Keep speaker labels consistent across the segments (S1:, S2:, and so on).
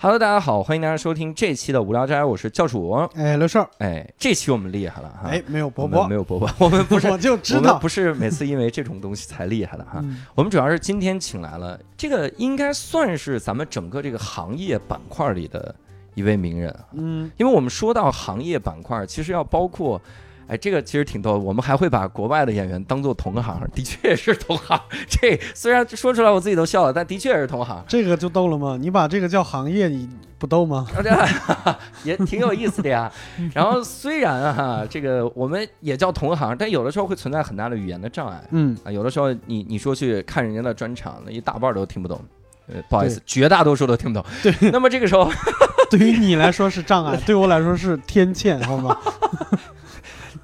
S1: Hello，大家好，欢迎大家收听这期的无聊斋，我是教主。
S2: 哎，刘少，
S1: 哎，这期我们厉害了哈。
S2: 哎，没有伯伯
S1: 没，有伯伯，我们不是，
S2: 我就知道
S1: 不是每次因为这种东西才厉害的哈。
S2: 嗯
S1: 我们主要是今天请来了这个，应该算是咱们整个这个行业板块里的一位名人啊。
S2: 嗯，
S1: 因为我们说到行业板块，其实要包括，哎，这个其实挺逗的。我们还会把国外的演员当做同行，的确是同行。这虽然说出来我自己都笑了，但的确是同行，
S2: 这个就逗了吗？你把这个叫行业，你不逗吗？
S1: 也挺有意思的呀。然后虽然啊，这个我们也叫同行，但有的时候会存在很大的语言的障碍
S2: 嗯，
S1: 啊。有的时候你你说去看人家的专场，那一大半都听不懂。呃，不好意思，绝大多数都听不懂。
S2: 对，
S1: 那么这个时候，
S2: 对于你来说是障碍，对我来说是天堑，好吗？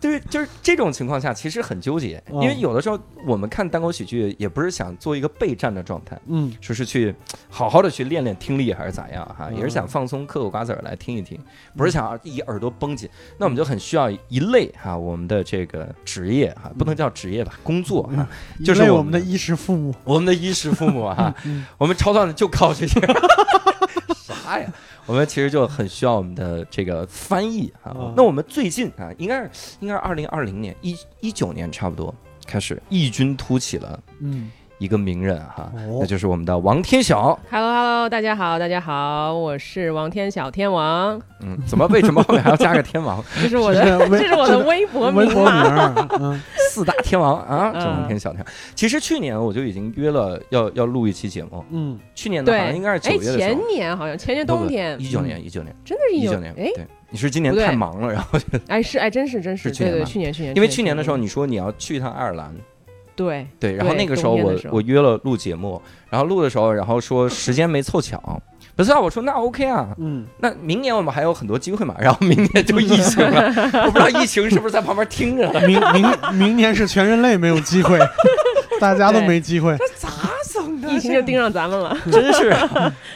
S1: 对，就是这种情况下，其实很纠结，因为
S2: 嗯
S1: 有的时候我们看单口喜剧，也不是想做一个备战的状态，
S2: 嗯，
S1: 说是去好好的去练练听力还是咋样哈，
S2: 嗯
S1: 也是想放松嗑个瓜子儿来听一听，不是想一耳朵绷紧。那我们就很需要一类哈，我们的这个职业哈，不能叫职业吧，工作哈，就是我们
S2: 的衣食父母。
S1: 我们的衣食父母哈，
S2: 嗯
S1: 我们超段子就靠这些。啥呀？我们其实就很需要我们的这个翻译啊
S2: 嗯。
S1: 那我们最近啊，应该是应该是二零二零年一一九年差不多开始异军突起了
S2: 嗯，
S1: 一个名人哈，
S2: 哦。
S1: 那就是我们的王天晓。
S3: Hello Hello，大家好，大家好，我是王天晓天王，
S1: 嗯，怎么为什么后面还要加个天王？
S3: 这是我的，
S2: 这是
S3: 我的微博
S2: 微博名
S1: 四大天王啊，王天晓天。其实去年我就已经约了要要录一期节目，
S2: 嗯，
S1: 去年的好像
S3: 对，
S1: 应该是九
S3: 哎，
S1: 月的
S3: 前。年好像前年冬天，
S1: 一九年，一九年，
S3: 真的是
S1: 一九年，
S3: 哎。
S1: 对，你是今年太忙了，然后
S3: 哎是哎真是真是，对对，
S1: 去年
S3: 去年去年，
S1: 因为去年的时候你说你要去一趟爱尔兰，
S3: 对
S1: 对，然后那个时候我我约了录节目，然后录的时候，然后说时间没凑巧，不是啊，我说那 OK 啊，
S2: 嗯，
S1: 那明年我们还有很多机会嘛，然后明年就疫情了，我不知道疫情是不是在旁边听着呢，
S2: 明明明年是全人类没有机会，大家都没机会。
S1: 咋整的？
S3: 疫情就盯上咱们了，
S1: 真是，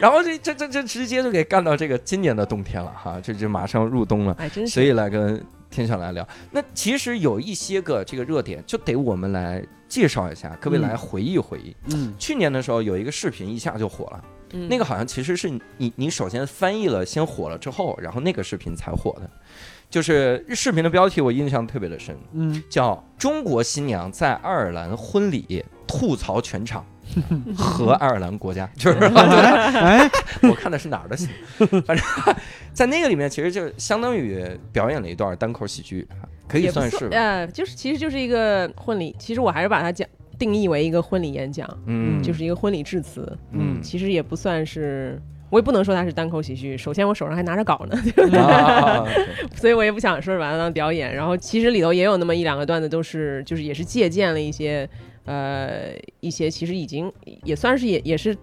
S1: 然后这这这这直接就给干到这个今年的冬天了哈，这就马上入冬了，
S3: 哎真是，
S1: 所以来跟天晓来聊。那其实有一些个这个热点，就得我们来介绍一下，各位
S2: 嗯
S1: 来回忆回忆。
S2: 嗯
S1: 去年的时候有一个视频一下就火了，
S3: 嗯
S1: 那个好像其实是你你首先翻译了先火了之后，然后那个视频才火的。就是视频的标题我印象特别的深，
S2: 嗯，
S1: 叫《中国新娘在爱尔兰婚礼吐槽全场和爱尔兰国家》，就是
S2: 哎，
S1: 我看的是哪儿的戏，反正在那个里面其实就相当于表演了一段单口喜剧，可以算是。吧
S3: 呃，就是其实就是一个婚礼，其实我还是把它讲定义为一个婚礼演讲，
S1: 嗯，
S3: 就是一个婚礼致辞，
S1: 嗯。
S3: 其实也不算是。我也不能说它是单口喜剧，首先我手上还拿着稿呢，
S1: 啊，对
S3: 所以我也不想说是把它当表演。然后其实里头也有那么一两个段子，都是就是也是借鉴了一些呃一些其实已经也算是也也是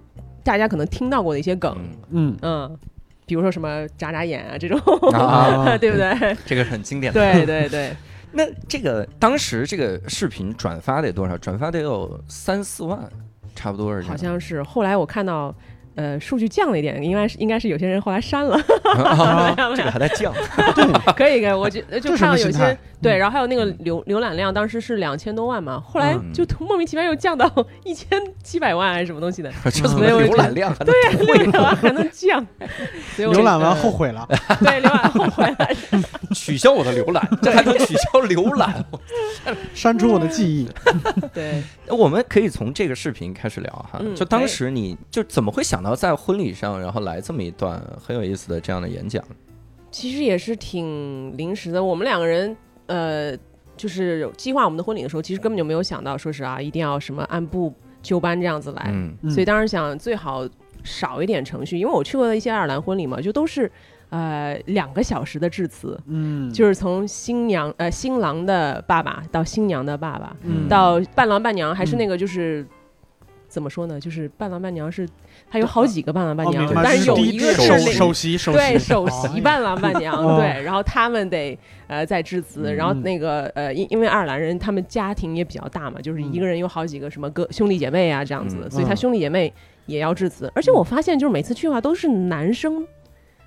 S3: 大家可能听到过的一些梗，
S1: 嗯
S2: 嗯，
S3: 嗯，比如说什么眨眨眼啊这种，
S1: 啊，
S3: 对不对？
S1: 这个很经典的。
S3: 对对对，
S1: 那这个当时这个视频转发得多少？转发得有三四万，差不多是这样。
S3: 好像是。后来我看到。呃，数据降了一点，应该是应该是有些人后来删了
S1: 啊这个还在降。
S3: 可以可以，我就就看到有些？对，然后还有那个浏浏览量，当时是两千多万嘛，后来
S1: 嗯
S3: 就莫名其妙又降到一千七百万还是什么东西的，
S1: 就怎么
S3: 没有
S1: 浏览量还能
S3: 对，浏览完还能降，所以我
S2: 浏览完
S3: 呃
S2: 后悔了。
S3: 对浏览后悔了，
S1: 取消我的浏览？这还能取消浏览？
S2: 删除我的记忆。
S3: 对，
S1: 我们可以从这个视频开始聊哈。
S3: 嗯
S1: 就当时你就怎么会想到在婚礼上，然后来这么一段很有意思的这样的演讲？
S3: 其实也是挺临时的。我们两个人，呃，就是计划我们的婚礼的时候，其实根本就没有想到说是啊，一定要什么按部就班这样子来。
S1: 嗯
S2: 嗯
S3: 所以当时想最好少一点程序，因为我去过的一些爱尔兰婚礼嘛，就都是呃两个小时的致辞，
S2: 嗯，
S3: 就是从新娘呃新郎的爸爸到新娘的爸爸，
S2: 嗯
S3: 到伴郎伴娘，还是
S2: 嗯
S3: 那个就是。怎么说呢？就是伴郎伴娘是，他有好几个伴郎伴
S2: 哦，
S3: 娘，但是有一个
S2: 首首席首
S3: 对首席伴郎伴娘，
S2: 哦。
S3: 对，然后他们得呃在致辞，然后
S2: 嗯。
S3: 那个呃因因为爱尔兰人他们家庭也比较大嘛，就是一个人有好几个什么哥兄弟姐妹啊这样子所以他
S2: 嗯。
S3: 兄弟姐妹也要致辞，而且我发现就是每次去的话都是男生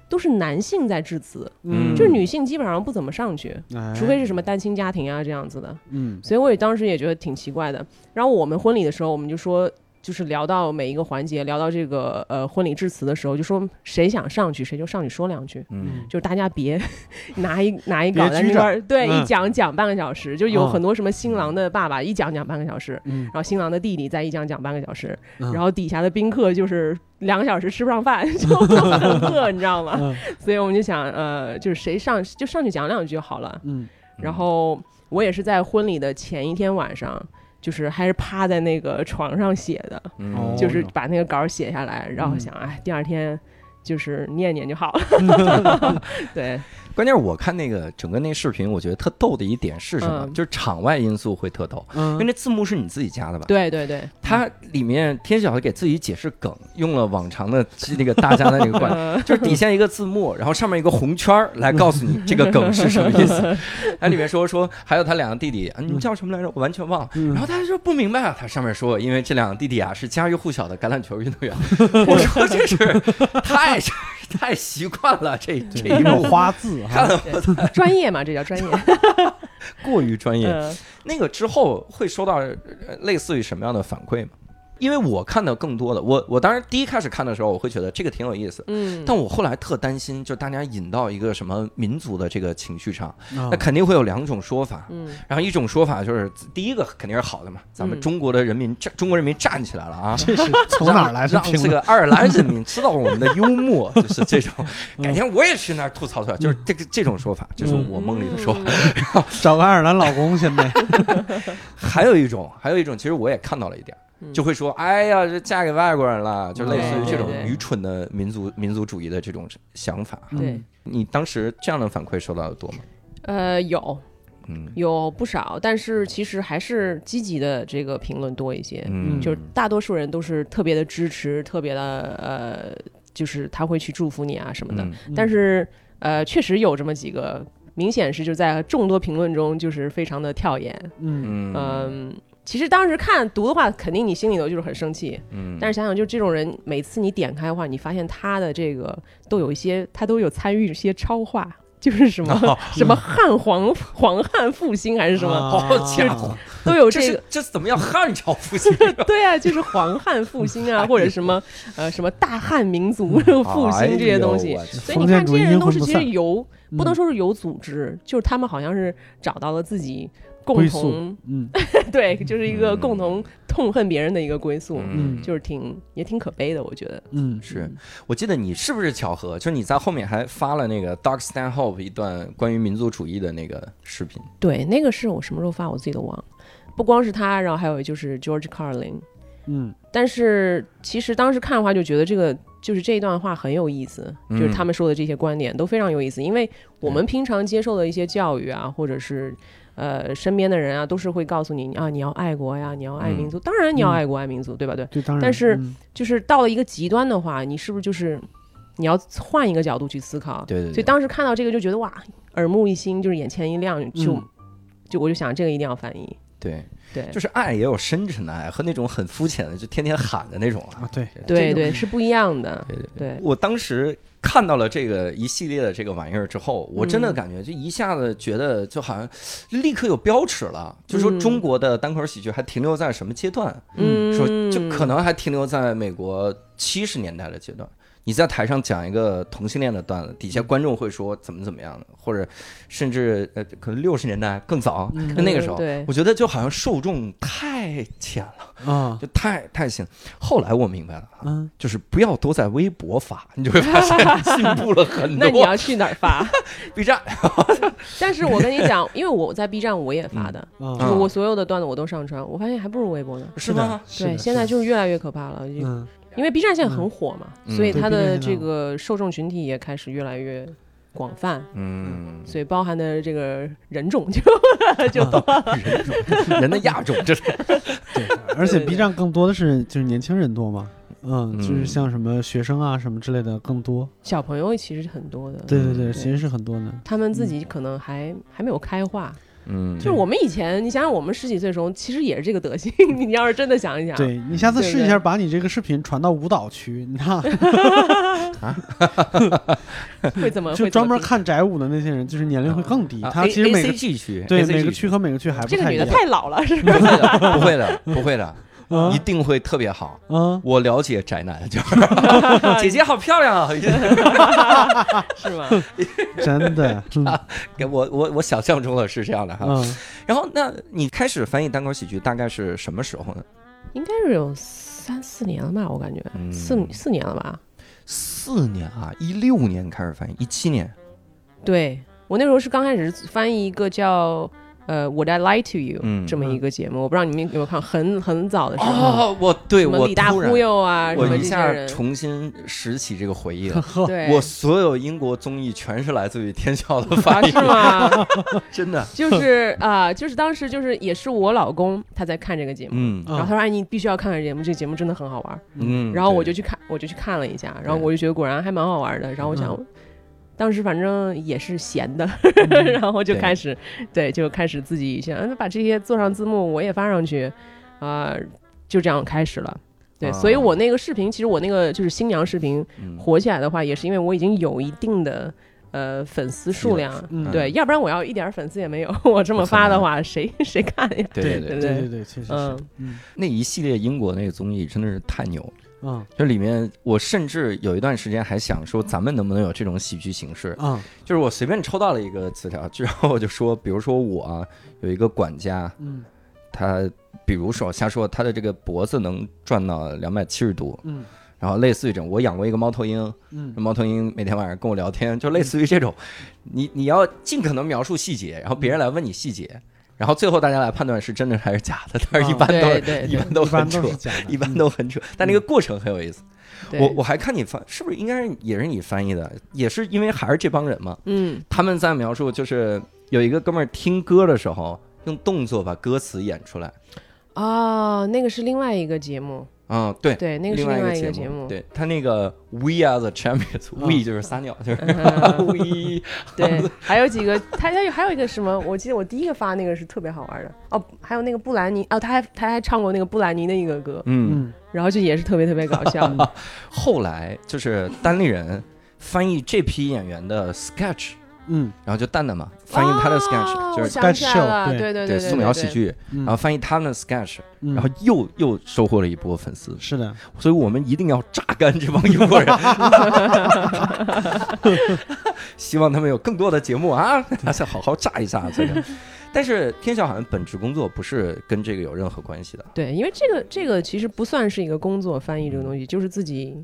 S3: 都是男性在致辞，
S1: 嗯
S3: 就是女性基本上不怎么上去，
S2: 哎。
S3: 除非是什么单亲家庭啊这样子的。
S2: 嗯。
S3: 所以我也当时也觉得挺奇怪的。然后我们婚礼的时候，我们就说。就是聊到每一个环节，聊到这个呃婚礼致辞的时候，就说谁想上去谁就上去说两句，
S1: 嗯
S3: 就是大家别 拿一拿一稿
S2: 别拘着
S3: 在那块儿，对，
S2: 嗯
S3: 一讲讲半个小时，就有
S2: 哦
S3: 很多什么新郎的爸爸一讲讲半个小时，
S2: 嗯
S3: 然后新郎的弟弟再一讲讲半个小时，
S2: 嗯
S3: 然后底下的宾客就是两个小时吃不上饭，就很饿，你知道吗？
S2: 嗯
S3: 所以我们就想，呃，就是谁上就上去讲两句就好了。
S2: 嗯
S3: 然后我也是在婚礼的前一天晚上，就是还是趴在那个床上写的，就是把那个稿儿写下来，然后
S2: 嗯。
S3: 想，哎，第二天就是念念就好了。对，
S1: 关键是我看那个整个那视频，我觉得特逗的一点是什么？
S3: 嗯
S1: 就是场外因素会特逗，因为
S2: 嗯
S1: 那字幕是你自己加的吧？
S3: 对对对，
S1: 它里面天晓得给自己解释梗，用了往常的那个大家的那个惯，
S3: 呃
S1: 就是底下一个字幕，然后上面一个红圈来告诉你这个梗是什么意思。它里面说说还有他两个弟弟，啊，你们叫什么来着？我完全忘了。
S2: 嗯
S1: 然后他说不明白啊，他上面说，因为这两个弟弟啊是家喻户晓的橄榄球运动员。我说这是太太习惯了，这这一幕
S2: 花字哈，
S1: 看了
S3: 对专业嘛，这叫专业。
S1: 过于专业。
S3: 嗯
S1: 那个之后会收到呃类似于什么样的反馈吗？因为我看的更多的，我我当时第一开始看的时候，我会觉得这个挺有意思，
S3: 嗯，
S1: 但我后来特担心，就大家引到一个什么民族的这个情绪上，
S2: 那
S1: 那肯定会有两种说法。
S3: 嗯。
S1: 然后一种说法就是，第一个肯定是好的嘛，咱们
S3: 嗯。
S1: 中国的人民站，中国人民站起来了啊！
S2: 这是。从哪儿来的
S1: 让？这个爱尔兰人民知道我们的幽默，就是这种。
S2: 嗯。
S1: 改天我也去那儿吐槽吐槽，就是这个这种说法，这是我梦里的说法。
S3: 嗯。
S2: 找个爱尔兰老公，现在。
S1: 还有一种，还有一种，其实我也看到了一点，
S3: 嗯
S1: 就会说，哎呀，这嫁给外国人了，就类似于这种愚蠢的民族民族主义的这种想法。
S3: 对，
S1: 你当时这样的反馈收到的多吗？
S3: 呃，有。
S1: 嗯。
S3: 有不少，但是其实还是积极的这个评论多一些。
S1: 嗯，
S3: 就是大多数人都是特别的支持，特别的呃，就是他会去祝福你啊什么的。
S1: 嗯。
S3: 但是呃，确实有这么几个，明显是就在众多评论中就是非常的跳眼。
S2: 嗯。
S1: 嗯。
S3: 嗯，其实当时看读的话，肯定你心里头就是很生气。
S1: 嗯，
S3: 但是想想，就这种人，每次你点开的话，你发现他的这个都有一些，他都有参与一些超话。就是什么、
S1: 哦。
S3: 什么汉皇皇汉复兴还是什么，
S2: 啊
S1: 好家伙，
S3: 都有
S1: 这
S3: 这个
S1: 是这是怎么样汉朝复兴？
S3: 对啊，就是皇汉复兴啊，或者什么呃什么大汉民族复兴这些东西。
S1: 哎
S3: 所以你看，这些人都是其实有，不能
S2: 嗯。
S3: 说是有组织，就是他们好像是找到了自己共
S2: 归宿
S3: 同，
S2: 嗯
S3: 对，就是一个
S1: 嗯
S3: 共同痛恨别人的一个归宿，
S1: 嗯
S3: 就是挺也挺可悲的，我觉得。
S2: 嗯
S1: 是我记得你是不是巧合？就是你在后面还发了那个 Doug Stanhope 一段关于民族主义的那个视频。
S3: 对，那个是我什么时候发，我自己都忘了。不光是他，然后还有就是 George Carlin。
S2: 嗯
S3: 但是其实当时看的话，就觉得这个就是这一段话很有意思，
S1: 嗯
S3: 就是他们说的这些观点都非常有意思，因为我们平常接受的一些教育啊，或者是呃身边的人啊，都是会告诉你啊，你要爱国呀，你要爱民族，当然你要
S2: 嗯
S3: 爱国爱民族，对吧？对，
S2: 对，当然，
S3: 但是
S2: 嗯
S3: 就是到了一个极端的话，你是不是就是你要换一个角度去思考？
S1: 对
S3: 所以当时看到这个就觉得哇，耳目一新，就是眼前一亮，就、
S2: 嗯
S3: 就我就想这个一定要翻译，
S1: 对，
S3: 对，
S1: 就是爱也有深沉的爱和那种很肤浅的，就天天喊的那种啊。
S2: 啊，对，
S3: 对。对是不一样的，
S1: 对对
S3: 对。
S1: 我当时看到了这个一系列的这个玩意儿之后，我真的
S3: 嗯
S1: 感觉就一下子觉得就好像立刻有标尺了，就说
S3: 嗯。
S1: 中国的单口喜剧还停留在什么阶段？
S3: 嗯，
S1: 说就可能还停留在美国七十年代的阶段。你在台上讲一个同性恋的段子，底下观众会说怎么怎么样的，或者甚至呃，可能六十年代更早，
S2: 嗯
S1: 那个时候，
S3: 对
S1: 我觉得就好像受众太浅了，
S2: 啊
S1: 就太太浅。后来我明白了啊，
S2: 嗯
S1: 就是不要都在微博发，你就会发现 进步了很多。
S3: 那你要去哪儿发？
S1: B 站，
S3: 但是我跟你讲，因为我在 B 站我也发的，
S2: 啊
S3: 就是我所有的段子我都上传，我发现还不如微博呢。
S1: 是吗？
S3: 对，现在就是越来越可怕了，因为 B 站现在很火嘛，
S1: 嗯。
S3: 所以它的这个受众群体也开始越来越广泛，
S1: 嗯，
S3: 所以包含的这个人种就 就多。
S1: 人的亚种，这是
S2: 对，而且 B 站更多的是就是年轻人多嘛，嗯，
S1: 嗯
S2: 就是像什么学生啊什么之类的更多。
S3: 小朋友其实很多的，
S2: 对对对，
S3: 对
S2: 其实是很多的。
S3: 他们自己可能还还没有开化，
S1: 嗯，
S3: 就是我们以前，你想想我们十几岁的时候，其实也是这个德行。你要是真的想一想，
S2: 对你下次试一下，把你这个视频传到舞蹈区，你看，
S3: 会怎么
S2: 就
S3: 会怎么评
S2: 专门看宅舞的那些人，就是年龄会更低。
S1: 啊。
S2: 他其实每个对每个区。和每个区还不
S3: 这个女的
S2: 太
S3: 老了，是
S1: 不
S3: 吧？
S1: 会的，不会的，不会的，
S2: 啊
S1: 一定会特别好。
S2: 嗯，
S1: 我了解宅男，就是 姐姐好漂亮啊！
S3: 是吗？
S2: 真的，嗯
S1: 给我我我想象中的是这样的哈。
S2: 嗯
S1: 然后，那你开始翻译单口喜剧大概是什么时候呢？
S3: 应该是有三四年了吧，我感觉
S1: 嗯
S3: 四四年了吧。
S1: 四年啊，一六年开始翻译，一七年。
S3: 对我那时候是刚开始翻译一个叫呃《Would I Lie to You》
S1: 嗯
S3: 这么一个节目，我不知道你们有没有看，很很早的时候，
S1: 哦，我对我
S3: 李大
S1: 突然
S3: 忽悠啊，
S1: 我一下
S3: 人，
S1: 重新拾起这个回忆了。
S3: 对，
S1: 我所有英国综艺全是来自于天笑的翻译，
S3: 啊是吗？
S1: 真的。
S3: 就是啊、就是当时就是也是我老公他在看这个节目。然后他说：“哎，你必须要看看节目，这个节目真的很好玩。
S1: 嗯，
S3: 然后我就去看，我就去看了一下，然后我就觉得果然还蛮好玩的。然后我想，
S2: 嗯
S3: 当时反正也是闲的，
S2: 嗯
S3: 然后就开始，对，就开始自己想，那把这些做上字幕，我也发上去，啊、就这样开始了。对，
S1: 啊
S3: 所以我那个视频，其实我那个就是新娘视频
S1: 嗯。
S3: 火起来的话，也是因为我已经有一定的呃粉丝数量，
S2: 嗯
S3: 对，要不然我要一点粉丝也没有，我这么发的话，谁谁看呀？
S1: 对
S2: 对
S1: 对。
S3: 对
S2: 对？对对，确实是
S3: 嗯，
S2: 嗯。
S1: 那一系列英国那个综艺真的是太牛了。
S2: 嗯。
S1: 就里面，我甚至有一段时间还想说，咱们能不能有这种喜剧形式？
S2: 嗯。
S1: 就是我随便抽到了一个词条，之后我就说，比如说我啊有一个管家，
S2: 嗯。
S1: 他比如说瞎说，他的这个脖子能转到两百七十度，
S2: 嗯。
S1: 然后类似于这种，我养过一个猫头鹰，
S2: 嗯。
S1: 猫头鹰每天晚上跟我聊天，就类似于这种，你你要尽可能描述细节，然后别人来问你细节，然后最后大家来判断是真的还是假的，但是一般都一般都很扯一般都很扯，但那个过程很有意思。
S3: 对
S1: 我我还看你翻，是不是应该是也是你翻译的？也是因为还是这帮人嘛，
S3: 嗯，
S1: 他们在描述就是有一个哥们儿听歌的时候用动作把歌词演出来。
S3: 哦，那个是另外一个节目，
S1: 嗯，对，
S3: 对，那个是
S1: 另外
S3: 外
S1: 一个目，
S3: 节目，
S1: 对他那个 We are the champions，We、
S2: 嗯
S1: 就是撒尿，就是
S3: 嗯
S1: We
S3: 对，还有几个，他他有还有一个什么？我记得我第一个发那个是特别好玩的哦，还有那个布兰妮哦，他还他还唱过那个布兰妮的一个歌，
S1: 嗯，
S2: 嗯
S3: 然后就也是特别特别搞笑。
S1: 后来就是单立人翻译这批演员的 sketch，
S2: 嗯。
S1: 然后就蛋蛋嘛翻译他的
S3: 哦
S1: sketch，、就是
S3: 我想起
S2: sketch，show，对
S3: 对。对对，
S1: 对素描喜。剧，
S2: 嗯，
S1: 然后翻译他们的 sketch，
S2: 嗯。
S1: 然后又又收获了一波粉丝，
S2: 是的，
S1: 所以我们一定要榨干这帮英国人，希望他们有更多的节目啊，再 好好榨一下这个。但是天笑好像本职工作不是跟这个有任何关系的，
S3: 对，因为这个这个其实不算是一个工作，翻译这个东西就是自己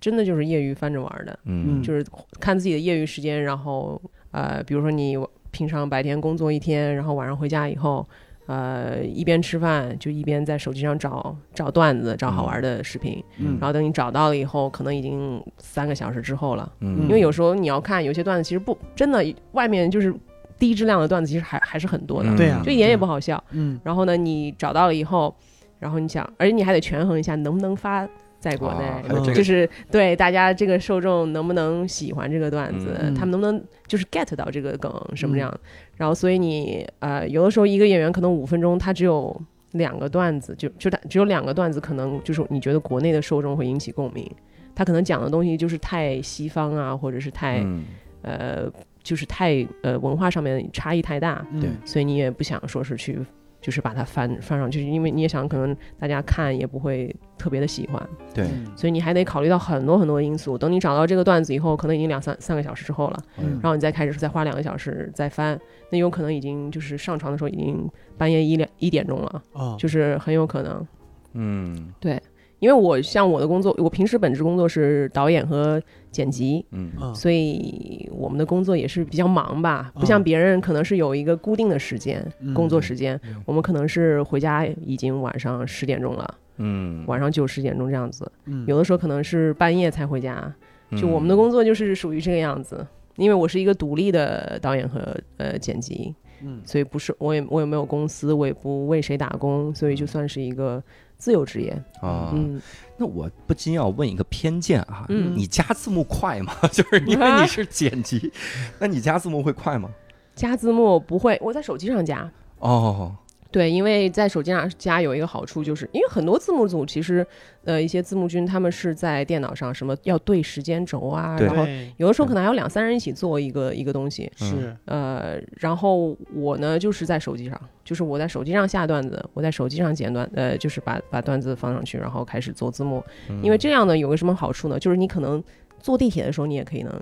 S3: 真的就是业余翻着玩的，
S1: 嗯。
S2: 嗯。
S3: 就是看自己的业余时间，然后呃，比如说你平常白天工作一天，然后晚上回家以后，呃，一边吃饭就一边在手机上找找段子，找好玩的视频，
S2: 嗯。
S3: 然后等你找到了以后，可能已经三个小时之后了。
S1: 嗯。
S3: 因为有时候你要看有些段子，其实不真的外面就是低质量的段子，其实还还是很多的，
S1: 嗯。
S2: 对呀
S3: 就一点也不好笑。
S2: 嗯。
S3: 然后呢，你找到了以后，然后你想，而且你还得权衡一下能不能发在国内，
S1: 啊这个
S3: 就是对大家这个受众能不能喜欢这个段子，
S2: 嗯
S3: 他们能不能就是 get 到这个梗什么这样。然后所以你呃，有的时候一个演员可能五分钟他只有两个段子，就就他只有两个段子，可能就是你觉得国内的受众会引起共鸣。他可能讲的东西就是太西方啊，或者是太、
S1: 嗯
S3: 呃，就是太呃文化上面差异太大，
S2: 嗯
S1: 对
S3: 所以你也不想说是去，就是把它翻翻上去，因为你也想可能大家看也不会特别的喜欢，
S1: 对，
S2: 嗯
S3: 所以你还得考虑到很多很多因素。等你找到这个段子以后，可能已经两三三个小时之后了，
S2: 嗯
S3: 然后你再开始再花两个小时再翻，那有可能已经就是上床的时候已经半夜一两一点钟了，
S2: 哦
S3: 就是很有可能。
S1: 嗯对
S3: 因为我像我的工作，我平时本职工作是导演和剪辑，
S1: 嗯。
S2: 啊
S3: 所以我们的工作也是比较忙吧，不
S2: 哦
S3: 像别人可能是有一个固定的时间，
S2: 嗯
S3: 工作时间
S2: 嗯，
S3: 我们可能是回家已经晚上十点钟了，
S1: 嗯，
S3: 晚上九十点钟这样子，
S2: 嗯。
S3: 有的时候可能是半夜才回家，就我们
S1: 嗯
S3: 的工作就是属于这个样子。因为我是一个独立的导演和呃剪辑，
S2: 嗯
S3: 所以不是我也我也没有公司，我也不为谁打工，所以就算是一个自由职业。
S1: 啊，
S3: 嗯，
S1: 那我不禁要问一个偏见啊，
S3: 嗯
S1: 你加字幕快吗？就是因为你是剪辑，那你加字幕会快吗？
S3: 加字幕不会，我在手机上加。
S1: 哦，
S3: 对，因为在手机上加有一个好处，就是因为很多字幕组其实，呃，一些字幕君他们是在电脑上什么要对时间轴啊，然后，有的时候可能还有两三人一起做一个一个东西，
S2: 是，
S3: 呃，然后我呢就是在手机上，就是我在手机上下段子，我在手机上剪段，呃，就是把把段子放上去，然后开始做字幕。
S1: 嗯
S3: 因为这样呢有个什么好处呢？就是你可能坐地铁的时候你也可以能，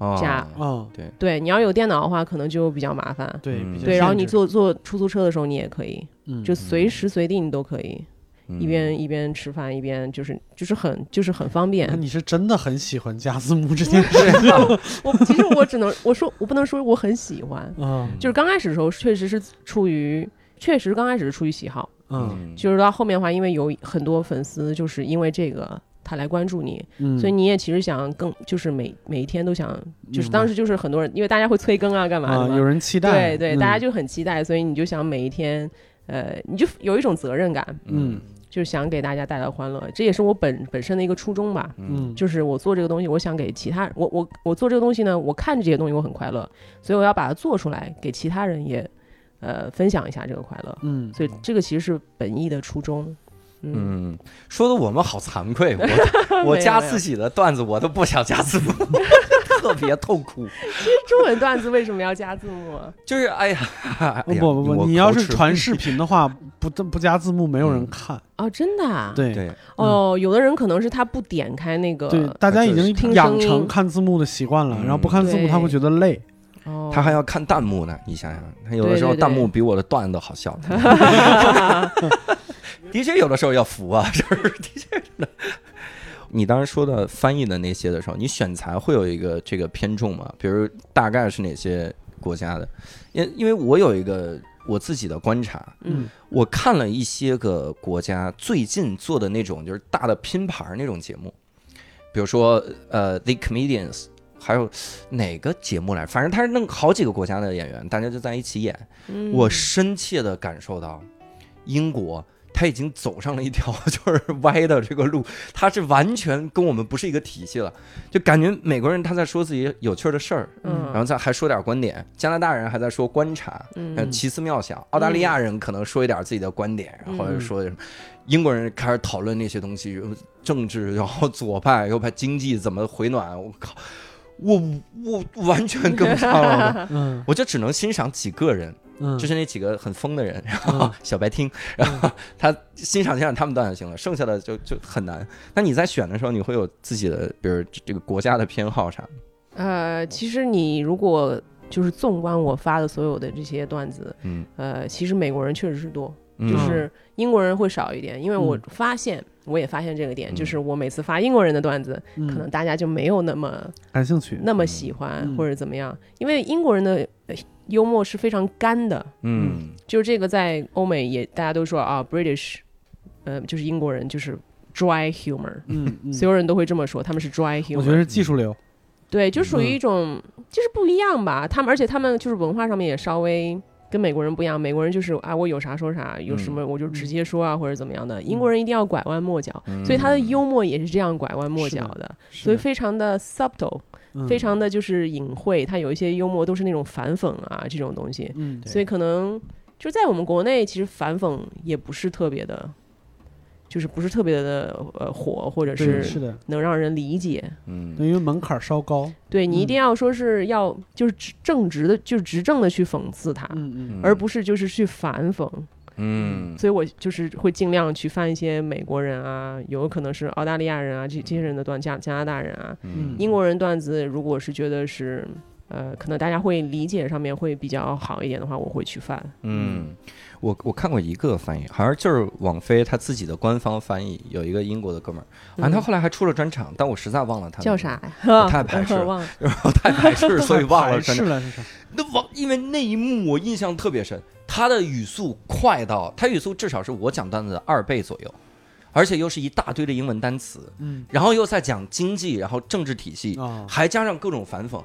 S1: 哦
S3: 加
S2: 嗯，
S3: 对，你要有电脑的话可能就比较麻烦。
S2: 对，
S1: 嗯。
S3: 对，然后你，坐坐出租车的时候你也可以，
S2: 嗯。
S3: 就随时随地你都可以，
S1: 嗯。
S3: 一边一边吃饭一边就是就是很就是很方
S2: 那
S3: 便。
S2: 你是真的很喜欢加字幕这件事，
S3: 我其实我只能我说我不能说我很喜欢，
S2: 嗯。
S3: 就是刚开始的时候确实是出于确实刚开始是出于喜好。
S2: 嗯。
S3: 就是到后面的话，因为有很多粉丝就是因为这个他来关注你，
S2: 嗯，
S3: 所以你也其实想更就是每每一天都想，就是当时就是很多人，因为大家会催更啊，干嘛
S2: 啊，
S3: 的嘛，
S2: 有人期待，
S3: 对对，
S2: 嗯。
S3: 大家就很期待，所以你就想每一天，呃，你就有一种责任感，
S2: 嗯。
S3: 就是想给大家带来欢乐，这也是我本本身的一个初衷吧。
S2: 嗯，
S3: 就是我做这个东西，我想给其他我我我做这个东西呢，我看着这些东西我很快乐，所以我要把它做出来，给其他人也呃分享一下这个快乐。
S2: 嗯，
S3: 所以这个其实是本意的初衷。嗯，
S1: 嗯，说的我们好惭愧，我 我加自己的段子，我都不想加字幕，特别痛苦。
S3: 其实中文段子为什么要加字幕啊？
S1: 就是哎呀，哎呀
S2: 不不不，
S1: 我
S2: 你要是传视频的话，不不加字幕，没有人看。
S3: 哦，真的啊？。
S2: 对
S1: 对，
S3: 哦，有的人可能是他不点开那个，
S2: 对，大家已经
S3: 听
S2: 养成看字幕的习惯了，
S1: 嗯
S2: 然后不看字幕他会觉得累。
S3: 哦，
S1: 他还要看弹幕呢，你想想，他有的时候弹幕比我的段子好笑。的确，有的时候要服啊，是不是？的确真的。你当时说的翻译的那些的时候，你选材会有一个这个偏重吗？比如大概是哪些国家的？因因为我有一个我自己的观察，
S3: 嗯
S1: 我看了一些个国家最近做的那种就是大的拼盘儿那种节目，比如说呃 The Comedians，还有哪个节目来，反正他是弄好几个国家的演员，大家就在一起演。
S3: 嗯，
S1: 我深切的感受到，英国他已经走上了一条 就是歪的这个路，他是完全跟我们不是一个体系了，就感觉美国人他在说自己有趣的事儿，
S3: 嗯，
S1: 然后再还说点观点，加拿大人还在说观察，
S3: 嗯。
S1: 呃，奇思妙想。澳大利亚人可能说一点自己的观点，然后
S2: 嗯
S1: 说什么，英国人开始讨论那些东西，政治，然后左派又把经济怎么回暖，我靠，我我完全跟不上了，
S2: 嗯。
S1: 我就只能欣赏几个人，
S2: 嗯，
S1: 就是那几个很疯的人，然后
S2: 嗯
S1: 小白听，然后他欣赏欣赏他们段就行了，剩下的就就很难。那你在选的时候，你会有自己的，比如这个国家的偏好啥的？
S3: 呃，其实你如果就是纵观我发的所有的这些段子，
S1: 嗯，
S3: 呃，其实美国人确实是多，
S1: 嗯
S3: 就是英国人会少一点，因为我
S2: 嗯
S3: 发现。我也发现这个点，
S1: 嗯
S3: 就是我每次发英国人的段子，
S2: 嗯
S3: 可能大家就没有那么
S2: 感兴趣。
S3: 那么喜欢
S2: 嗯
S3: 或者怎么样，因为英国人的呃幽默是非常干的，
S1: 嗯
S3: 就是这个在欧美也大家都说啊，British，呃，就是英国人就是 dry humor，、
S2: 嗯嗯，
S3: 所有人都会这么说，他们是 dry humor。
S2: 我觉得是技术流。
S3: 对，就属于
S2: 嗯
S3: 一种、就是不一样吧。他们而且他们就是文化上面也稍微跟美国人不一样，美国人就是啊，我有啥说啥，有什么我就直接说啊，或者怎么样的。英国人一定要拐弯抹角，
S1: 嗯
S3: 所以他的幽默也是这样拐弯抹角的，所以非常的 subtle，、
S2: 嗯
S3: 非常的就是隐晦。他有一些幽默都是那种反讽啊这种东西，
S2: 嗯
S3: 所以可能就在我们国内，其实反讽也不是特别的，就是不是特别的呃火，或者是
S2: 是的，
S3: 能让人理解。
S1: 嗯。
S2: 因为门槛稍高。
S3: 对你一
S2: 嗯。
S3: 定要说是要就是正直的，就是执政的去讽刺他，
S2: 嗯嗯。
S3: 而不是就是去反讽。
S1: 嗯。
S3: 所以我就是会尽量去翻一些美国人啊，有可能是澳大利亚人啊，这这些人的段加加拿大人啊，
S1: 嗯。
S3: 英国人段子，如果是觉得是呃，可能大家会理解上面会比较好一点的话，我会去翻。
S1: 嗯，我我看过一个翻译，好像就是网飞他自己的官方翻译，有一个英国的哥们儿，好像他后来还出了专场，但我实在忘了他
S3: 嗯叫啥呀？
S1: 我 太排斥了
S3: 忘了。
S1: 太排斥，所以忘了。那王，因为那一幕我印象特别深，他的语速快到，他语速至少是我讲段子的二倍左右，而且又是一大堆的英文单词，
S2: 嗯
S1: 然后又在讲经济，然后政治体系，
S2: 啊，
S1: 还加上各种反讽，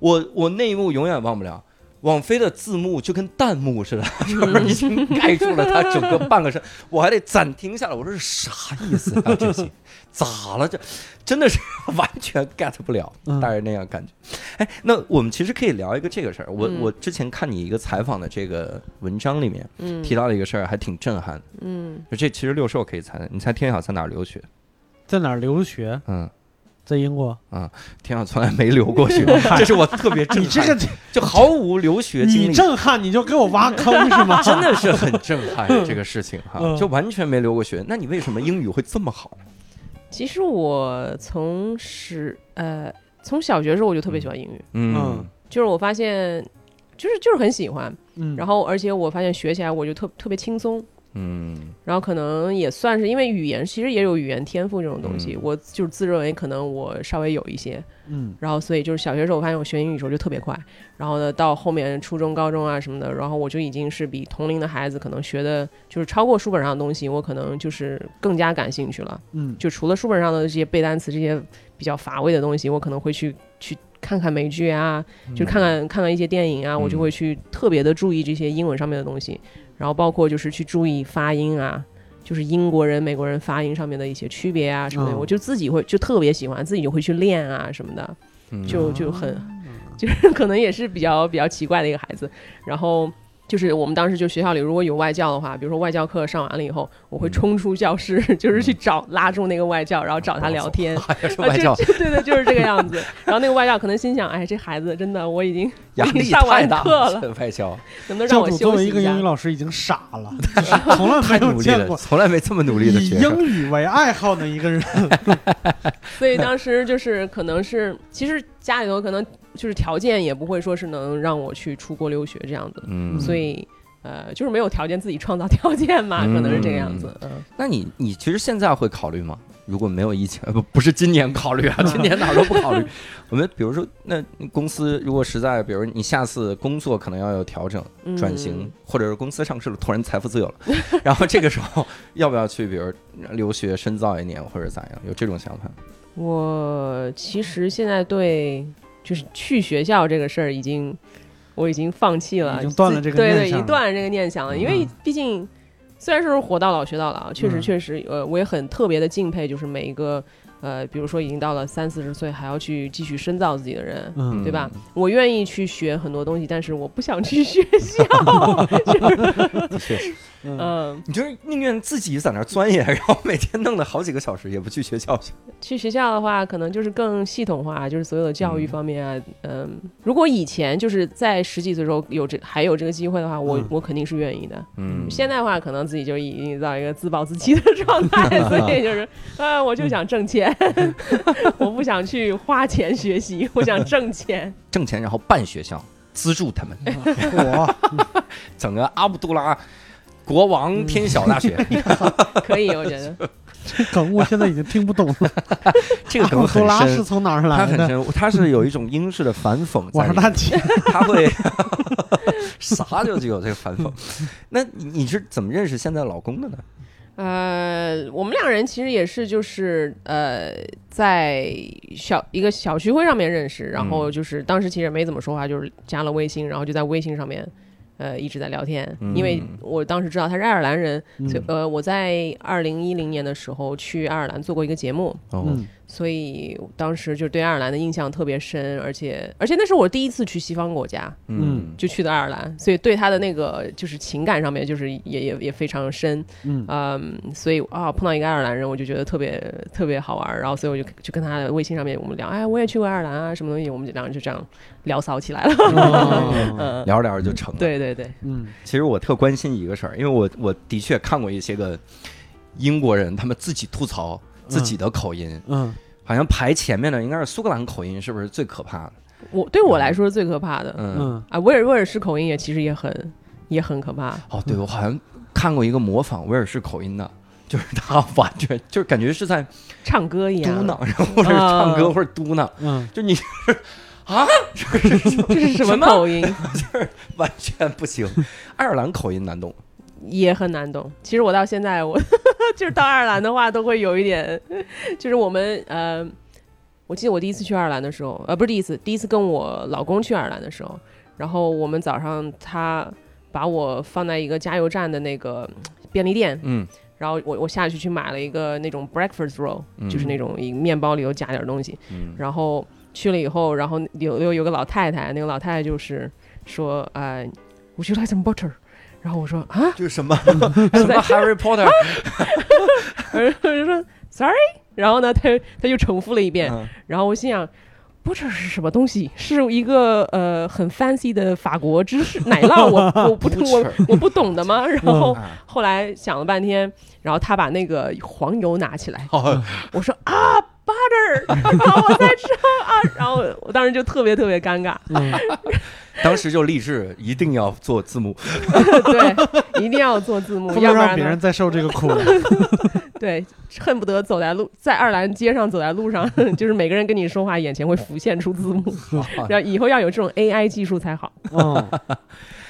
S1: 我我那一幕永远忘不了。网飞的字幕就跟弹幕似的，就是已经盖住了他整个半个身，我还得暂停下来。我说是啥意思啊？这些咋了？这真的是完全 get 不了，
S2: 嗯
S1: 大概那样感觉。哎，那我们其实可以聊一个这个事儿。我
S3: 嗯
S1: 我之前看你一个采访的这个文章里面
S3: 嗯
S1: 提到了一个事儿，还挺震撼的。
S3: 嗯，
S1: 就这其实六兽可以猜的，你猜天晓在哪儿留学？
S2: 在哪儿留学？
S1: 嗯，
S2: 在英国啊。
S1: 天上从来没留过学，这是我特别震撼。
S2: 你这个
S1: 就毫无留学经
S2: 你
S1: 历，
S2: 震撼，你就给我挖坑是吗？
S1: 真的是很震撼这个事情哈，
S2: 嗯
S1: 就完全没留过学。那你为什么英语会这么好？
S3: 其实我从十呃从小学的时候我就特别喜欢英语，
S1: 嗯
S3: 就是我发现就是就是很喜欢，
S2: 嗯，
S3: 然后而且我发现学起来我就特特别轻松。
S1: 嗯。
S3: 然后可能也算是因为语言，其实也有语言天赋这种东西，
S1: 嗯。
S3: 我就是自认为可能我稍微有一些，
S2: 嗯。
S3: 然后所以就是小学时候我发现我学英语的时候就特别快，然后呢到后面初中、高中啊什么的，然后我就已经是比同龄的孩子可能学的就是超过书本上的东西，我可能就是更加感兴趣了。
S2: 嗯。
S3: 就除了书本上的这些背单词这些比较乏味的东西，我可能会去去看看美剧啊，就看看看看一些电影啊，我就会去特别的注意这些英文上面的东西，然后包括就是去注意发音啊。就是英国人、美国人发音上面的一些区别啊什么的，
S2: 嗯
S3: 我就自己会就特别喜欢，自己就会去练啊什么的。
S1: 嗯
S3: 就就很，就是 可能也是比较比较奇怪的一个孩子。然后就是我们当时就学校里如果有外教的话，比如说外教课上完了以后，我会
S1: 嗯
S3: 冲出教室，就是去找拉住那个外教，然后找他聊天。啊
S1: 外教
S3: 对对，就是这个样子。然后那个外教可能心想，哎，这孩子真的，我已经
S1: 压力
S3: 上完
S1: 太大
S3: 课了
S1: 这外教
S3: 能不能让
S2: 教主
S3: 我休息下
S2: 作为一个英语？老师已经傻了，就是 从来没有见过
S1: 从来没这么努力的
S2: 以
S1: 学。
S2: 英语为爱好的一个人。
S3: 所以当时就是可能是，其实家里头可能就是条件也不会说是能让我去出国留学这样子，
S1: 嗯，
S3: 所以。呃，就是没有条件自己创造条件嘛，可能是这个样子。嗯，
S1: 那你你其实现在会考虑吗？如果没有疫情，呃不不是今年考虑啊，今年哪儿都不考虑。我们比如说，那公司如果实在，比如你下次工作可能要有调整、
S3: 嗯
S1: 转型，或者是公司上市了，突然财富自由了，然后这个时候要不要去，比如留学深造一年，或者咋样？有这种想法？
S3: 我其实现在对就是去学校这个事儿已经我已经放弃了，
S2: 已经断了这个
S3: 对对，已
S2: 念想了
S3: 经断了这个念想了。因为
S2: 嗯
S3: 毕竟虽然说是活到老学到老，确实
S2: 嗯
S3: 确实，呃，我也很特别的敬佩，就是每一个呃，比如说已经到了三四十岁还要去继续深造自己的人。
S2: 嗯
S3: 对吧？我愿意去学很多东西，但是我不想去 学校。
S2: 嗯。
S3: 嗯，
S1: 你就是宁愿自己在那儿钻研，然后每天弄了好几个小时，也不去学校去。
S3: 去学校的话，可能就是更系统化，就是所有的教育方面啊，嗯，如果以前就是在十几岁的时候有这还有这个机会的话，我、
S2: 嗯。
S3: 我肯定是愿意的。
S1: 嗯。
S3: 现在的话，可能自己就已经到一个自暴自弃的状态，所以就是，呃，我就想挣钱，我不想去花钱学习，我想挣钱。
S1: 挣钱，然后办学校，资助他们，
S2: 我
S1: 整个阿卜杜拉国王天晓大学。
S3: 可以，我觉得。
S2: 这梗我现在已经听不懂了。
S1: 这个梗很深，
S2: 是从哪儿来的？
S1: 很深，它是有一种英式的反讽
S2: 我让他，解。
S1: 它会 啥就就有这个反讽。那你你是怎么认识现在老公的呢？
S3: 呃，我们两人其实也是就是呃，在小一个小聚会上面认识，然后就是当时其实没怎么说话，就是加了微信，然后就在微信上面。呃，一直在聊天，因为
S1: 嗯
S3: 我当时知道他是爱尔兰人，
S2: 嗯
S3: 所以呃，我在二零一零年的时候去爱尔兰做过一个节目，所以当时就对爱尔兰的印象特别深，而且而且那是我第一次去西方国家，
S1: 嗯
S3: 就去的爱尔兰，所以对他的那个就是情感上面就是也也也非常深，
S2: 嗯
S3: 嗯，所以啊碰到一个爱尔兰人，我就觉得特别特别好玩儿，然后所以我就就跟他的微信上面我们聊，哎，我也去过爱尔兰啊，什么东西，我们两人就这样聊骚起来了，
S2: 哦
S3: 嗯，
S1: 聊着聊着就成了。，
S3: 对对对，
S2: 嗯
S1: 其实我特关心一个事儿，因为我我的确看过一些个英国人，他们自己吐槽自己的口音，
S2: 嗯
S1: 好像排前面的应该是苏格兰口音，是不是最可怕的？
S3: 我对我来说是最可怕的，
S1: 嗯，
S2: 嗯。
S3: 啊，威尔威尔士口音也其实也很也很可怕，
S1: 哦，对，我好像看过一个模仿威尔士口音的，就是他完全就是感觉是在
S3: 唱歌一样，
S1: 嘟囔，然后或者是唱歌
S3: 啊
S1: 或者嘟囔，
S2: 嗯。
S1: 就你是 啊，
S3: 这是什
S1: 什么
S3: 么口音？
S1: 就是完全不行。爱尔兰口音难懂，
S3: 也很难懂。其实我到现在，我 就是到爱尔兰的话，都会有一点，就是我们呃，我记得我第一次去爱尔兰的时候，呃，不是第一次，第一次跟我老公去爱尔兰的时候，然后我们早上他把我放在一个加油站的那个便利店，
S1: 嗯
S3: 然后我我下去去买了一个那种 breakfast roll，、
S1: 嗯
S3: 就是那种一面包里头加点东西，
S1: 嗯
S3: 然后去了以后，然后有有有个老太太，那个老太太就是说，呃，Would you like some butter？然后我说啊，
S1: 就是什么？什么 Harry Potter，
S3: 我就说 Sorry，然后呢，他他又重复了一遍，
S1: 嗯。
S3: 然后我心想。butter 是什么东西？是一个呃很 fancy 的法国芝士奶酪，我 我不我我不懂的吗？然后
S1: 啊。
S3: 后来想了半天，然后他把那个黄油拿起来，
S1: 哦，
S3: 我说啊 butter，然后我才知道啊，然后我当时就特别特别尴尬，
S2: 嗯，
S1: 当时就立志一定要做字幕，
S3: 对，一定要做字幕，
S2: 不
S3: 要不然呢
S2: 能让别人，再受这个苦。
S3: 对，恨不得走在路在爱尔兰街上走在路上，就是每个人跟你说话，眼前会浮现出字幕，然后以后要有这种 AI 技术才好。
S2: 嗯，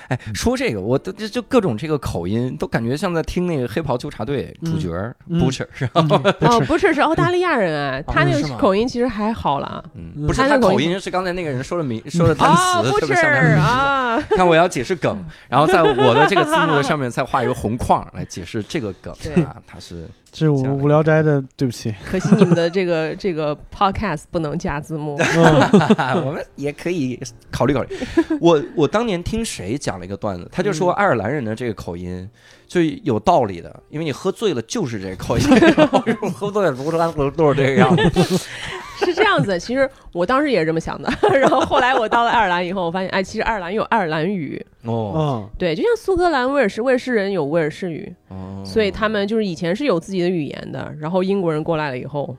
S1: 哎，说这个，我都就就各种这个口音，都感觉像在听那个黑袍纠察队主角 Butcher 是吧？
S3: 哦，不是，是澳大利亚人啊，他那个口音其实还好啦。
S1: 嗯，
S2: 嗯。
S1: 不是他
S3: 口音
S1: 是刚才那个人说的名说的单
S3: 啊，
S1: 词，
S3: 不是
S1: 特别像那
S3: 啊，
S1: 看我要解释梗，然后在我的这个字幕的上面再画一个红框来解释这个梗啊，他是
S2: 这是我们无聊斋的，对不起。
S3: 可惜你们的这个这个 podcast 不能加字幕。
S2: 嗯
S1: 我们也可以考虑考虑。我我当年听谁讲了一个段子，他就说爱尔兰人的这个口音就有道理的，因为你喝醉了就是这个口音，喝醉了不是都都是这个样子。
S3: 是这样子，其实我当时也是这么想的。然后后来我到了爱尔兰以后，我发现，哎，其实爱尔兰有爱尔兰语，
S1: 哦
S2: 嗯
S3: 对，就像苏格兰、威尔士，威尔士人有威尔士语，
S1: 哦，
S3: 所以他们就是以前是有自己的语言的。然后英国人过来了以后，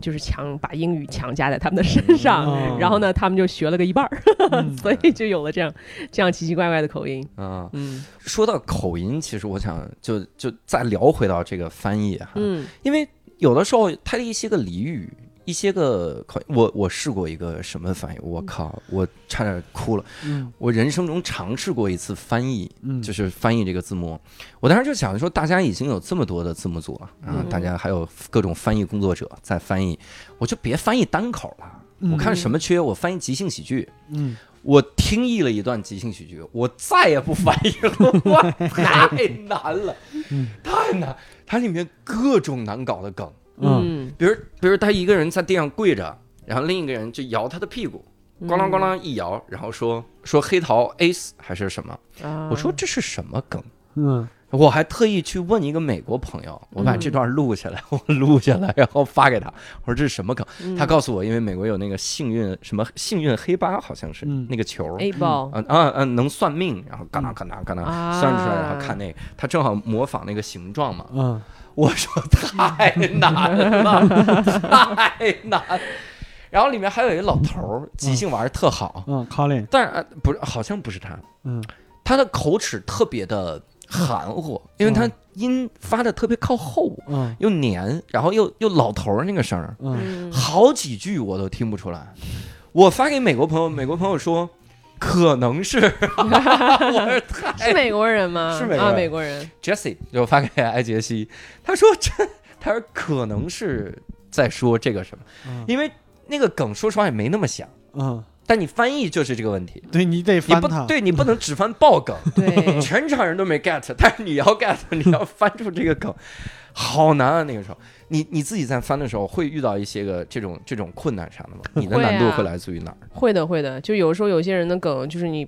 S3: 就是强把英语强加在他们的身上，
S2: 嗯
S3: 然后呢，他们就学了个一半儿，
S2: 嗯
S3: 所以就有了这样这样奇奇怪怪的口音。
S1: 啊，
S3: 嗯
S1: 说到口音，其实我想就就再聊回到这个翻译哈，
S3: 嗯
S1: 因为有的时候它的一些个俚语。一些个考，我我试过一个什么翻译，我靠，我差点哭了。
S2: 嗯
S1: 我人生中尝试过一次翻译，
S2: 嗯，
S1: 就是翻译这个字幕。我当时就想说，大家已经有这么多的字幕组了啊，
S3: 嗯
S1: 大家还有各种翻译工作者在翻译，我就别翻译单口了。
S2: 嗯
S1: 我看什么缺，我翻译即兴喜剧。
S2: 嗯
S1: 我听译了一段即兴喜剧，我再也不翻译了，哇，太难了，
S2: 嗯
S1: 太难。它里面各种难搞的梗，
S2: 嗯
S3: 嗯，
S1: 比如比如他一个人在地上跪着，然后另一个人就摇他的屁股，
S3: 嗯
S1: 咣啷咣啷一摇，然后说说黑桃 ace 还是什么？
S3: 啊
S1: 我说这是什么梗？
S2: 嗯
S1: 我还特意去问一个美国朋友，我把
S3: 嗯
S1: 这段录下来，我录下来，然后发给他。我说这是什么梗？
S3: 嗯
S1: 他告诉我，因为美国有那个幸运什么幸运黑八，好像是
S2: 嗯
S1: 那个球。
S3: A 包
S1: 啊啊啊！能算命，然后嘎啦嘎啦嘎啦
S3: 啊
S1: 算出来，然后看那个，他正好模仿那个形状嘛。
S2: 嗯
S1: 我说太难了，太难。然后里面还有一个老头儿，即兴玩儿特好，
S2: 嗯，Colin，
S1: 但是呃不是，好像不是他，
S2: 嗯。
S1: 他的口齿特别的含糊，因为他音发的特别靠后，
S2: 嗯。
S1: 又黏，然后又又老头儿那个声儿，
S2: 嗯。
S3: 嗯。
S1: 好几句我都听不出来。我发给美国朋友，美国朋友说可能是，我是太
S3: 是美国人吗？啊，
S1: 是美国人。
S3: 美国人。
S1: Jesse 就发给艾杰西，他说这，他说可能是在说这个什么，
S2: 嗯。
S1: 因为那个梗说实话也没那么响，
S2: 嗯，
S1: 但你翻译就是这个问题，
S2: 对你得
S1: 你
S2: 翻它，
S1: 不对你不能只翻爆梗，
S3: 对，
S1: 全场人都没 get，但是你要 get，你要翻出这个梗，好难啊！那个时候，你你自己在翻的时候会遇到一些个这种这种困难啥的吗？你的难度会来自于哪儿？
S3: 会的，会的。就有时候有些人的梗，就是你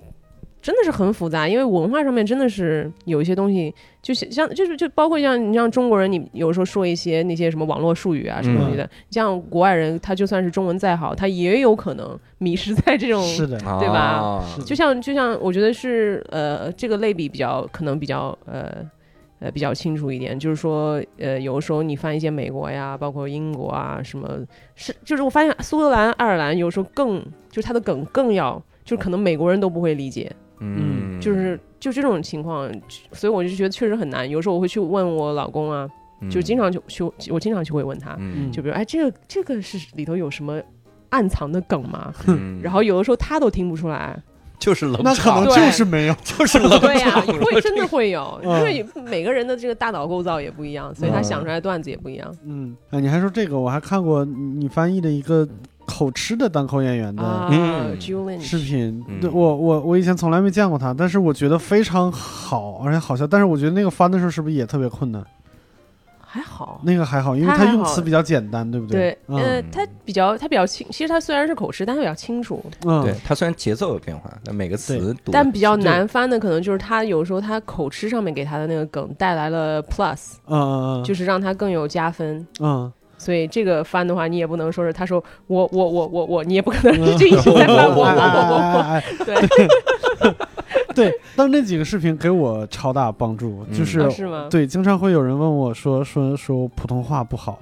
S3: 真的是很复杂，因为文化上面真的是有一些东西，就像像就是就包括像你像中国人，你有时候说一些那些什么网络术语啊什么东西的，像国外人，他就算是中文再好，他也有可能迷失在这种。
S2: 是的，
S3: 对吧
S1: 啊
S3: 就像就像我觉得是呃这个类比比较可能比较呃。呃，比较清楚一点，就是说，呃，有的时候你翻一些美国呀，包括英国啊，什么是，就是我发现苏格兰、爱尔兰有时候更，就是它的梗更要，就是可能美国人都不会理解，
S1: 嗯，
S3: 就是就这种情况，所以我就觉得确实很难。有时候我会去问我老公啊，就经常就去，我经常就会问他，
S1: 嗯，
S3: 就比如，哎，这个这个是里头有什么暗藏的梗吗？
S1: 嗯
S3: 然后有的时候他都听不出来，
S1: 就是冷
S2: 那可能
S1: 场，
S2: 就是没有，
S1: 就是冷场
S3: 对呀、
S1: 场，
S3: 会真的会有，因
S2: 嗯
S3: 为每个人的这个大脑构造也不一样，所以他
S1: 嗯
S3: 想出来的段子也不一样
S2: 嗯，哎，你还说这个，我还看过你翻译的一个口吃的单口演员的
S3: 啊。
S1: 嗯
S3: Julian
S2: 视频，
S1: 嗯
S2: 对我我我以前从来没见过他，但是我觉得非常好，而且好笑。但是我觉得那个翻的时候是不是也特别困难？
S3: 还好。
S2: 那个还好，因为
S3: 他
S2: 用词比较简单，对不
S3: 对，
S2: 对
S3: 呃，他比较他比较清，其实他虽然是口吃，但他比较清楚，
S2: 嗯，
S1: 对，他虽然节奏有变化，但每个词读
S3: 但比较难翻的可能就是他有时候他口吃上面给他的那个梗带来了 plus，
S2: 嗯嗯。嗯，
S3: 就是让他更有加分。
S2: 嗯，
S3: 所以这个翻的话，你也不能说是他说我我我我我，你也不可能是就一直在翻我 我我我对，
S2: 哎 对，但那几个视频给我超大帮助，
S1: 嗯
S2: 就是
S3: 啊是吗？
S2: 对，经常会有人问我说说说普通话不好，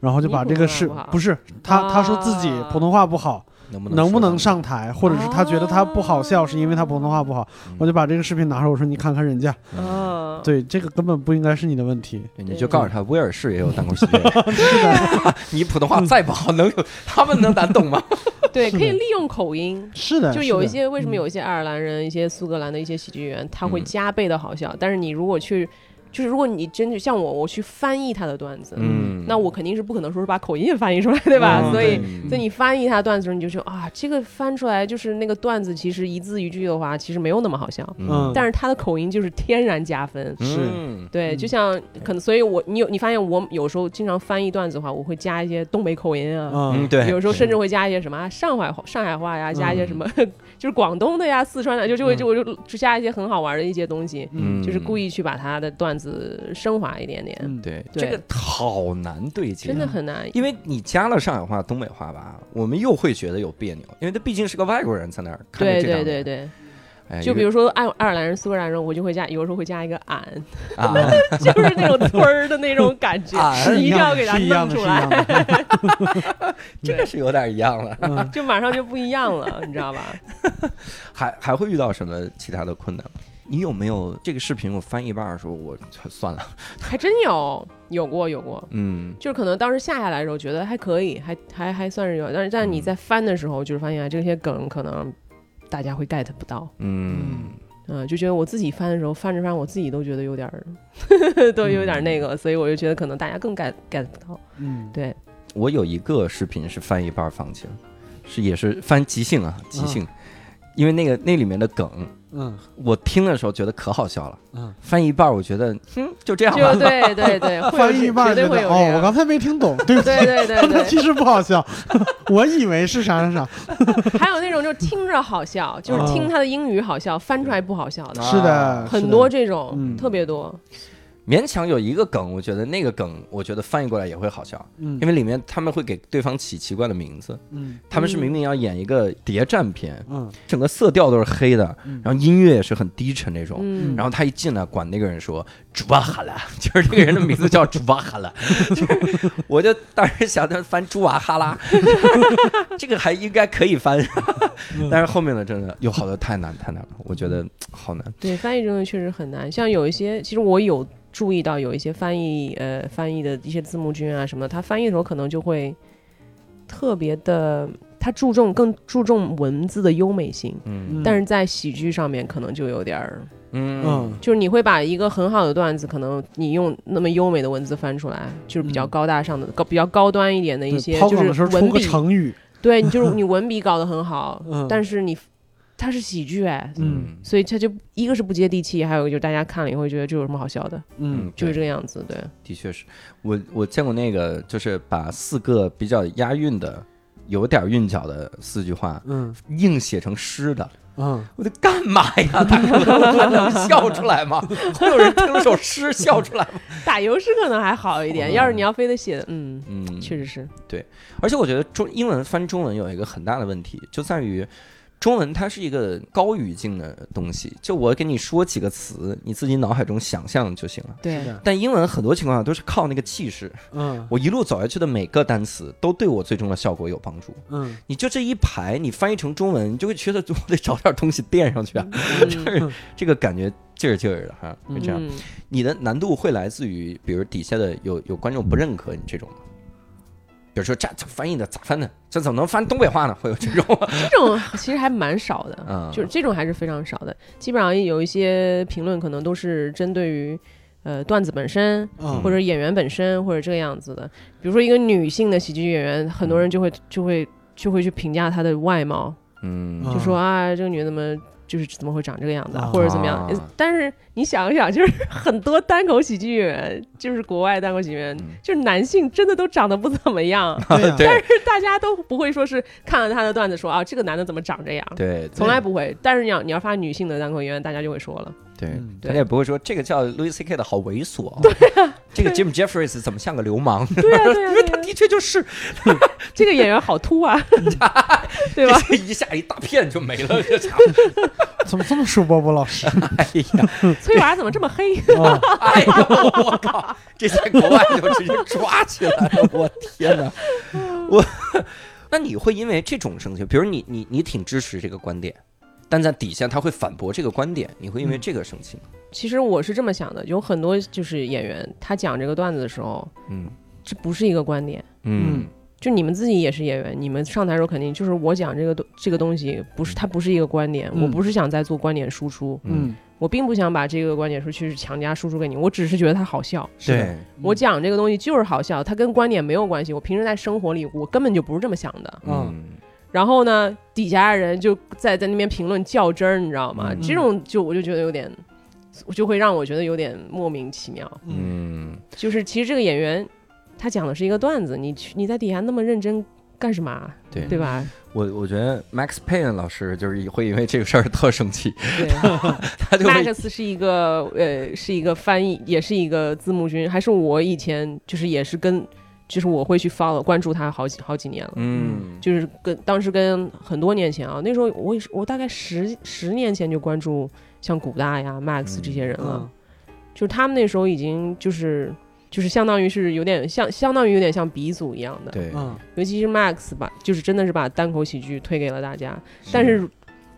S2: 然后就把这个视
S3: 不
S2: 不是他他说自己
S3: 啊
S2: 普通话不好，
S1: 能不能
S2: 能不能
S1: 上
S2: 上台，或者是他觉得他不好笑是因为他普通话不好，
S1: 嗯
S2: 我就把这个视频拿出来，我说你看看人家，
S3: 啊，
S2: 对，这个根本不应该是你的问题，
S1: 你就告诉他，威尔士也有单口喜剧。你普通话再不好，能有他们能难懂吗？
S3: 对，可以利用口音。
S2: 是的，
S3: 就有一些为什么
S2: 嗯
S3: 有一些爱尔兰人、一些苏格兰的一些喜剧演员，他会
S1: 嗯
S3: 加倍的好笑。但是你如果去，就是如果你真的像我，我去翻译他的段子，
S1: 嗯，
S3: 那我肯定是不可能说是把口音也翻译出来，对吧？
S2: 嗯。
S3: 所以，
S1: 嗯
S3: 所以你翻译他的段子的时候，你就说啊，这个翻出来就是那个段子，其实一字一句的话，其实没有那么好笑，
S2: 嗯。
S3: 但是他的口音就是天然加分。
S2: 是
S1: 嗯。
S3: 对，
S2: 嗯
S3: 就像可能，所以我你有你发现我有时候经常翻译段子的话，我会加一些东北口音啊，
S1: 嗯，
S2: 嗯，
S1: 对，
S3: 有时候甚至会加一些什么啊上海话、上海话呀，加一些什么
S1: 嗯
S3: 就是广东的呀、四川的，就就会就我就就加一些很好玩的一些东西，
S1: 嗯，
S3: 就是故
S1: 意。
S3: 去把他的段子升华一点点，
S2: 嗯。
S1: 对，
S3: 对。
S1: 这个好难对接，
S3: 真的很难。
S1: 因为你加了上海话、东北话吧，我们又会觉得有别扭，因为他毕竟是个外国人在那儿看着
S3: 对对对对，
S1: 哎，
S3: 就比如说爱爱尔兰人、苏格兰人，我就会加，有时候会加一个俺，
S1: 啊，
S3: 就是那种村儿的那种感觉，
S1: 俺
S3: 你一定要给它弄出来，
S2: 的，
S1: 这个是有点一样了。
S2: 嗯
S3: 就马上就不一样了，你知道吧？
S1: 还还会遇到什么其他的困难吗？你有没有这个视频我翻一半的时候，我算了，
S3: 还真有有过有过，
S1: 嗯
S3: 就是可能当时下下来的时候觉得还可以，还还还算是有，但是但是你在翻的时候，就是发现啊这些梗可能大家会 get 不到。
S1: 嗯。
S3: 嗯，就觉得我自己翻的时候，翻着翻，我自己都觉得有点儿，都有点儿那个，所以我就觉得可能大家更 get get 不到。
S2: 嗯。
S3: 对，
S1: 我有一个视频是翻一半放弃了，是也是翻即兴啊，即兴，因为那个那里面的梗，
S2: 嗯。
S1: 我听的时候觉得可好笑了，
S2: 嗯，
S1: 翻一半我觉得，嗯，就这样
S3: 就
S1: 吧。
S3: 对对对，
S2: 翻译一半
S3: 绝对
S2: 觉得哦，
S3: 会有这样。
S2: 我刚才没听懂，对不起，
S3: 对对对 对，
S2: 其实不好笑，我以为是啥啥啥，
S3: 还有那种就听着好笑，就是听他的英语好笑，翻出来不好笑的，
S2: 是的，
S3: 很多这种
S2: 嗯。
S3: 特别多。
S1: 勉强有一个梗，我觉得那个梗，我觉得翻译过来也会好笑，
S2: 嗯。
S1: 因为里面他们会给对方起奇怪的名字，
S2: 嗯。
S1: 他们是明明要演一个谍战片，
S2: 嗯。
S1: 整个色调都是黑的，
S2: 嗯。
S1: 然后音乐也是很低沉那种。
S3: 嗯，
S1: 然后他一进来，管那个人说“朱瓦哈拉”，就是这个人的名字叫朱瓦哈拉，就是我就当时想着翻朱瓦哈拉，这个还应该可以翻，但是后面的真的有好多太难太难了，我觉得好难。
S3: 对翻译这东西确实很难。像有一些，其实我有注意到有一些翻译，呃，翻译的一些字幕君啊什么的，他翻译的时候可能就会特别的，他注重更注重文字的优美性。
S1: 嗯。
S3: 但是在喜剧上面可能就有点儿，
S1: 嗯。
S2: 嗯
S3: 就是你会把一个很好的段子，可能你用那么优美的文字翻出来，就是比较
S2: 嗯。
S3: 高大上的、高比较高端一点的一些，
S2: 抛梗的
S3: 就是文
S2: 时候出个
S3: 笔，
S2: 成语，
S3: 对你就是你文笔搞得很好，
S2: 嗯。
S3: 但是你它是喜剧哎，
S2: 嗯。
S3: 所以它就一个是不接地气，还有一个就是大家看了以后觉得这有什么好笑的，
S2: 嗯
S3: 就是这个样子，对，
S1: 的确是。我我见过那个，就是把四个比较押韵的、有点韵脚的四句话
S2: 嗯。
S1: 硬写成诗的。
S2: 嗯。
S1: 我得干嘛呀？大哥，他能笑出来吗？会有人听了首诗笑出来吗？
S3: 打油诗可能还好一点，
S1: 哦
S3: 要是你要非得写的，嗯，
S1: 嗯，
S3: 确实是。
S1: 对，而且我觉得中英文翻中文有一个很大的问题，就在于中文它是一个高语境的东西，就我给你说几个词，你自己脑海中想象就行了。
S3: 对，
S2: 的
S1: 但英文很多情况下都是靠那个气势，
S2: 嗯
S1: 我一路走下去的每个单词都对我最终的效果有帮助。
S2: 嗯
S1: 你就这一排，你翻译成中文，你就会觉得我得找点东西垫上去啊，
S3: 嗯
S1: 这个感觉劲儿劲儿的哈，会这样。
S3: 嗯
S1: 你的难度会来自于，比如底下的有有观众不认可你这种吗？比如说这这翻译的咋翻的？这怎么能翻东北话呢？会有这种？
S3: 这种其实还蛮少的，
S1: 嗯
S3: 就是这种还是非常少的。基本上有一些评论可能都是针对于呃段子本身，
S2: 嗯
S3: 或者演员本身，或者这个样子的。比如说一个女性的喜剧演员，很多人就会就会就会去评价她的外貌，
S1: 嗯
S2: 嗯
S3: 就说啊这个女的怎么就是怎么会长这个样子或者怎么样？呃但是你想一想，就是很多单口喜剧演员，就是国外单口喜剧演员，
S1: 嗯。
S3: 就是男性真的都长得不怎么样，
S2: 对呀
S1: 对。
S3: 但是大家都不会说是看了他的段子说啊，这个男的怎么长这样。
S1: 对
S3: 从来不会，但是你要你要发女性的单口演员，大家就会说了，
S1: 对
S2: 嗯，
S1: 大家也不会说这个叫 Louis C K 的好猥琐，对
S3: 啊
S1: 这个 Jim Jeffries 怎么像个流氓？
S3: 对
S1: 因为他、的确就是，
S3: 这个演员好秃啊，对吧？
S1: 一下一大片就没了，这家伙，
S2: 怎么这么说，波波老师？
S1: 哎呀，
S3: 崔娃怎么这么黑？
S2: 哦
S1: 哎呦，我靠，这在国外就直接抓起来了，我天哪，我，那你会因为这种生气，比如你你你挺支持这个观点，但在底下他会反驳这个观点，你会因为这个生气吗？
S3: 其实我是这么想的，有很多就是演员，他讲这个段子的时候，
S1: 嗯
S3: 这不是一个观点。
S1: 嗯
S3: 就你们自己也是演员，你们上台的时候肯定就是我讲这个东这个东西不是它不是一个观点，
S2: 嗯
S3: 我不是想在做观点输出，
S2: 嗯，
S3: 我并不想把这个观点说去强加输出给你，我只是觉得它好笑。
S1: 对，
S3: 我讲这个东西就是好笑，它跟观点没有关系。我平时在生活里，我根本就不是这么想的。
S2: 嗯
S3: 然后呢，底下的人就在在那边评论较真儿，你知道吗？
S1: 嗯
S3: 这种就我就觉得有点，就会让我觉得有点莫名其妙。
S1: 嗯
S3: 就是其实这个演员他讲的是一个段子，你去你在底下那么认真干什么啊？
S1: 对
S3: 对吧？
S1: 我我觉得 Max Payne 老师就是会因为这个事儿特生气，
S3: 对
S1: 他就会
S3: ，Max 是一个呃是一个翻译，也是一个字幕君，还是我以前就是也是跟就是我会去 follow 关注他好几好几年了。
S1: 嗯。
S3: 就是跟当时跟很多年前啊，那时候我也是我大概十十年前就关注像古大呀、Max 这些人了，
S2: 嗯。
S3: 就是他们那时候已经就是就是相当于是有点像相当于有点像鼻祖一样的，
S1: 对，
S2: 嗯，
S3: 尤其是 Max 吧，就是真的是把单口喜剧推给了大家。但是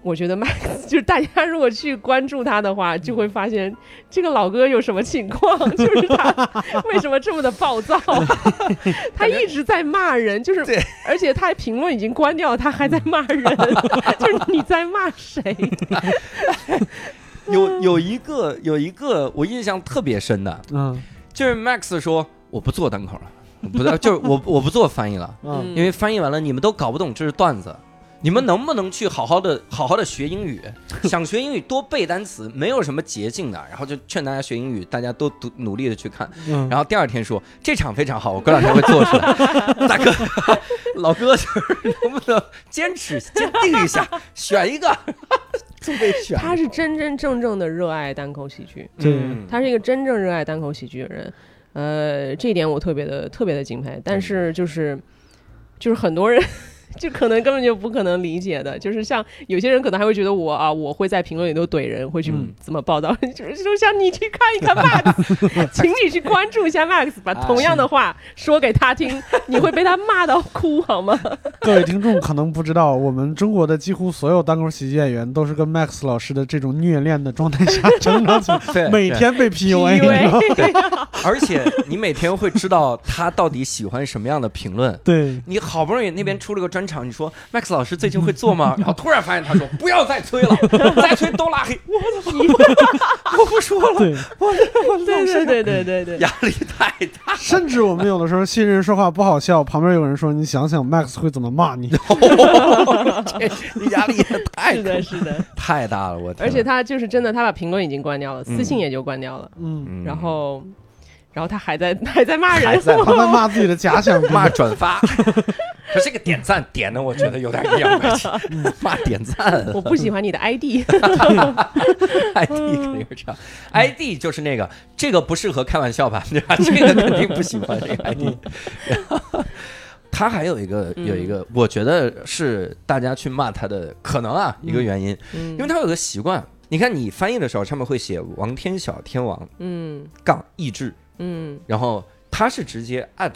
S3: 我觉得 Max 就是大家如果去关注他的话，就会发现这个老哥有什么情况，就是他 为什么这么的暴躁，他一直在骂人，就是而且他评论已经关掉了，他还在骂人，就是你在骂谁？
S1: 有？有一个有一个我印象特别深的，
S2: 嗯。
S1: 就是 Max 说我不做单口了，我不就是我我不做翻译了，
S2: 嗯。
S1: 因为翻译完了你们都搞不懂这是段子。你们能不能去好好的、好好的学英语？想学英语多背单词，没有什么捷径的。然后就劝大家学英语，大家都努努力的去看。
S2: 嗯，
S1: 然后第二天说这场非常好，我过两天会做出来。大哥，老哥，就是能不能坚持坚定一下，选一个，就被选。
S3: 他是真真正正的热爱单口喜剧，
S2: 对
S1: 嗯
S3: 他是一个真正热爱单口喜剧的人，呃，这一点我特别的特别的敬佩。但是就是就是很多人。就可能根本就不可能理解的，就是像有些人可能还会觉得我啊，我会在评论里头怼人，会去
S2: 嗯
S3: 怎么报道，就是就像你去看一看 Max，请你去关注一下 Max，把同样的话说给他听，你会被他骂到哭好吗？
S2: 各位听众可能不知道，我们中国的几乎所有单口喜剧演员都是跟 Max 老师的这种虐恋的状态下成长起来，每天被 PUA，
S3: 因为
S1: 而且你每天会知道他到底喜欢什么样的评论。
S2: 对，
S1: 你好不容易那边出了个专场，你说 Max 老师最近会 做吗？然后突然发现他说不要再催了，再催都拉黑。我我不说了，
S2: 对，
S3: 对对对对对对，
S1: 压力太大。
S2: 甚至我们有的时候新人说话不好笑，旁边有人说你想想 Max 会怎么骂你，
S1: 这压力也太
S3: 是的，是的，
S1: 太大了，我
S3: 而且他就是真的，他把评论已经关掉了，私信也就关掉了，
S2: 嗯，
S1: 嗯
S3: 然后然后他还在 还在骂人，
S1: 还在
S2: 他在骂自己的假想敌，
S1: 骂转发，可这个点赞点的我觉得有点阴阳怪气，骂点赞。
S3: 我不喜欢你的
S1: ID，，ID 肯定是这样，ID 就是那个这个不适合开玩笑吧，对吧？这个肯定不喜欢这个 ID。他还有一个有一个，我觉得是大家去骂他的可能啊一个原因，
S3: 嗯。
S1: 因为他有个习惯。你看，你翻译的时候上面会写王天晓天王
S3: 嗯。
S1: 杠意志，
S3: 嗯，
S1: 然后他是直接 at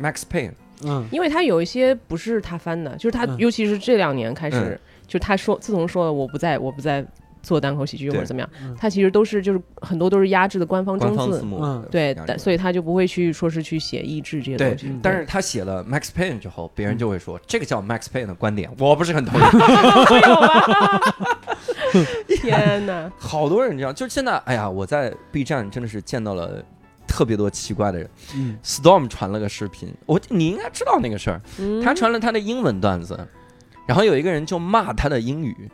S1: Max Payne，
S2: 嗯。
S3: 因为他有一些不是他翻的，就是他
S2: 嗯。
S3: 尤其是这两年开始
S1: 嗯，
S3: 就他说自从说了我不在我不在做单口喜剧或者怎么样
S2: 嗯，
S3: 他其实都是就是很多都是压制的官方
S1: 官
S3: 中字。
S1: 幕，
S2: 嗯。
S3: 对，所以他就不会去说是去写意志这些
S1: 对
S3: 东西。
S2: 嗯。
S1: 但是他写了 Max Payne 之后，别人就会说这个叫 Max Payne 的观点，我不是很同意。
S3: 天哪！
S1: 好多人这样，就是现在，哎呀，我在 B 站真的是见到了特别多奇怪的人。
S2: 嗯。
S1: Storm 传了个视频，我你应该知道那个事儿，
S3: 嗯。
S1: 他传了他的英文段子，然后有一个人就骂他的英语，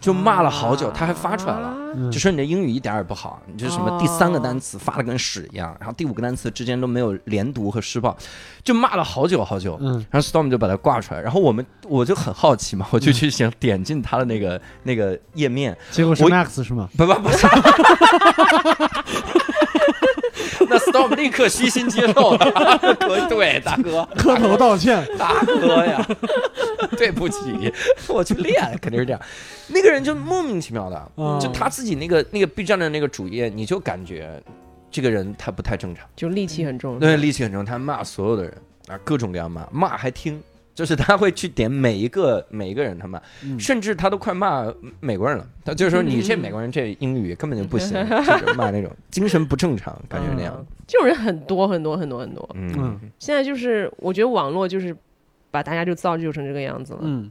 S1: 就骂了好久，他还发出来了。就说你的英语一点儿也不好，你这什么第三个单词发的跟屎一样，然后第五个单词之间都没有连读和施暴，就骂了好久好久。
S2: 嗯。
S1: 然后 Storm 就把它挂出来，然后我们我就很好奇嘛，我就去想点进他的那个那个页面，
S2: 结果是 Max 是吗？
S1: 不不不是，那 Storm 立刻虚心接受了，可以对大哥，
S2: 磕头道歉。
S1: 大哥呀，对不起，我去练，肯定是这样。那个人就莫名其妙的，
S2: 嗯
S1: 就他自己那个那个 B 站的那个主页，你就感觉这个人他不太正常，
S3: 就戾气很重。
S1: 对，戾气很重，他骂所有的人啊，各种各样骂，骂还听。就是他会去点每一个每一个人他骂，
S2: 嗯
S1: 甚至他都快骂美国人了。他就是说你这美国人这英语根本就不行，就是骂那种精神不正常，感觉那样
S3: 嗯。这种人很多很多很多很多。
S1: 嗯
S2: 嗯
S3: 现在就是我觉得网络就是把大家就造就成这个样子了。
S2: 嗯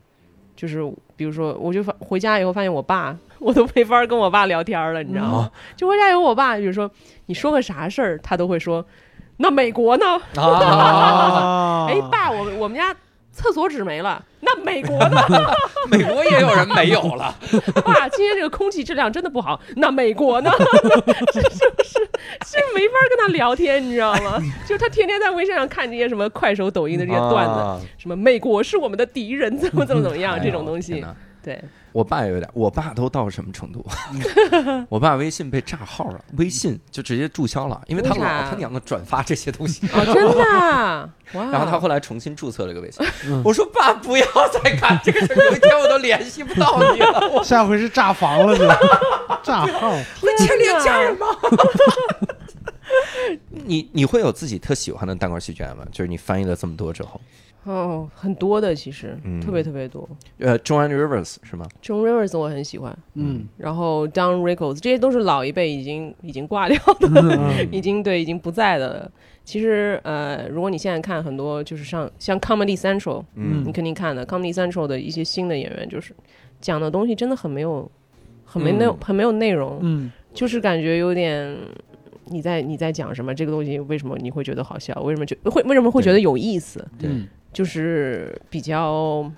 S3: 就是比如说，我就发回家以后发现我爸，我都没法跟我爸聊天了，你知道吗？
S1: 啊
S3: 就回家以后，我爸比如说你说个啥事儿，他都会说，那美国呢？
S1: 啊，
S2: 啊
S3: 哎，爸，我们我们家厕所纸没了，那美国呢？
S1: 美国也有人没有了。
S3: 哇，今天这个空气质量真的不好，那美国呢？这 就是是没法跟他聊天，你知道吗？就是他天天在微信上看这些什么快手、抖音的这些段子，
S1: 啊
S3: 什么美国是我们的敌人，怎么怎么怎么样，
S1: 哎
S3: 这种东西，对，
S1: 我爸也有点，我爸都到什么程度？我爸微信被炸号了，微信就直接注销了，因为他老他娘的转发这些东西。
S3: 哦，真的！
S1: 然后他后来重新注册了个微信
S2: 嗯，
S1: 我说爸不要再干这个事儿，有一天我都联系不到你了，
S2: 下回是炸房了就炸号。
S1: 会牵连家人吗？你你会有自己特喜欢的单口喜剧演员吗？就是你翻译了这么多之后，
S3: 哦，很多的其实，
S1: 嗯
S3: 特别特别多。
S1: 呃，John Rivers 是吗
S3: ？John Rivers 我很喜欢，
S2: 嗯
S3: 然后 Don Rickles 这些都是老一辈已经已经挂掉的，
S2: 嗯
S3: 已经对已经不在的了。其实呃，如果你现在看很多就是像像 Comedy Central，
S2: 嗯
S3: 你肯定看的 Comedy Central 的一些新的演员，就是讲的东西真的很没有很没内、
S1: 嗯
S3: 很没有内容，
S2: 嗯
S3: 就是感觉有点。你在你在讲什么？这个东西为什么你会觉得好笑？为什么觉会为什么会觉得有意思？
S1: 对
S2: 嗯
S3: 就是比较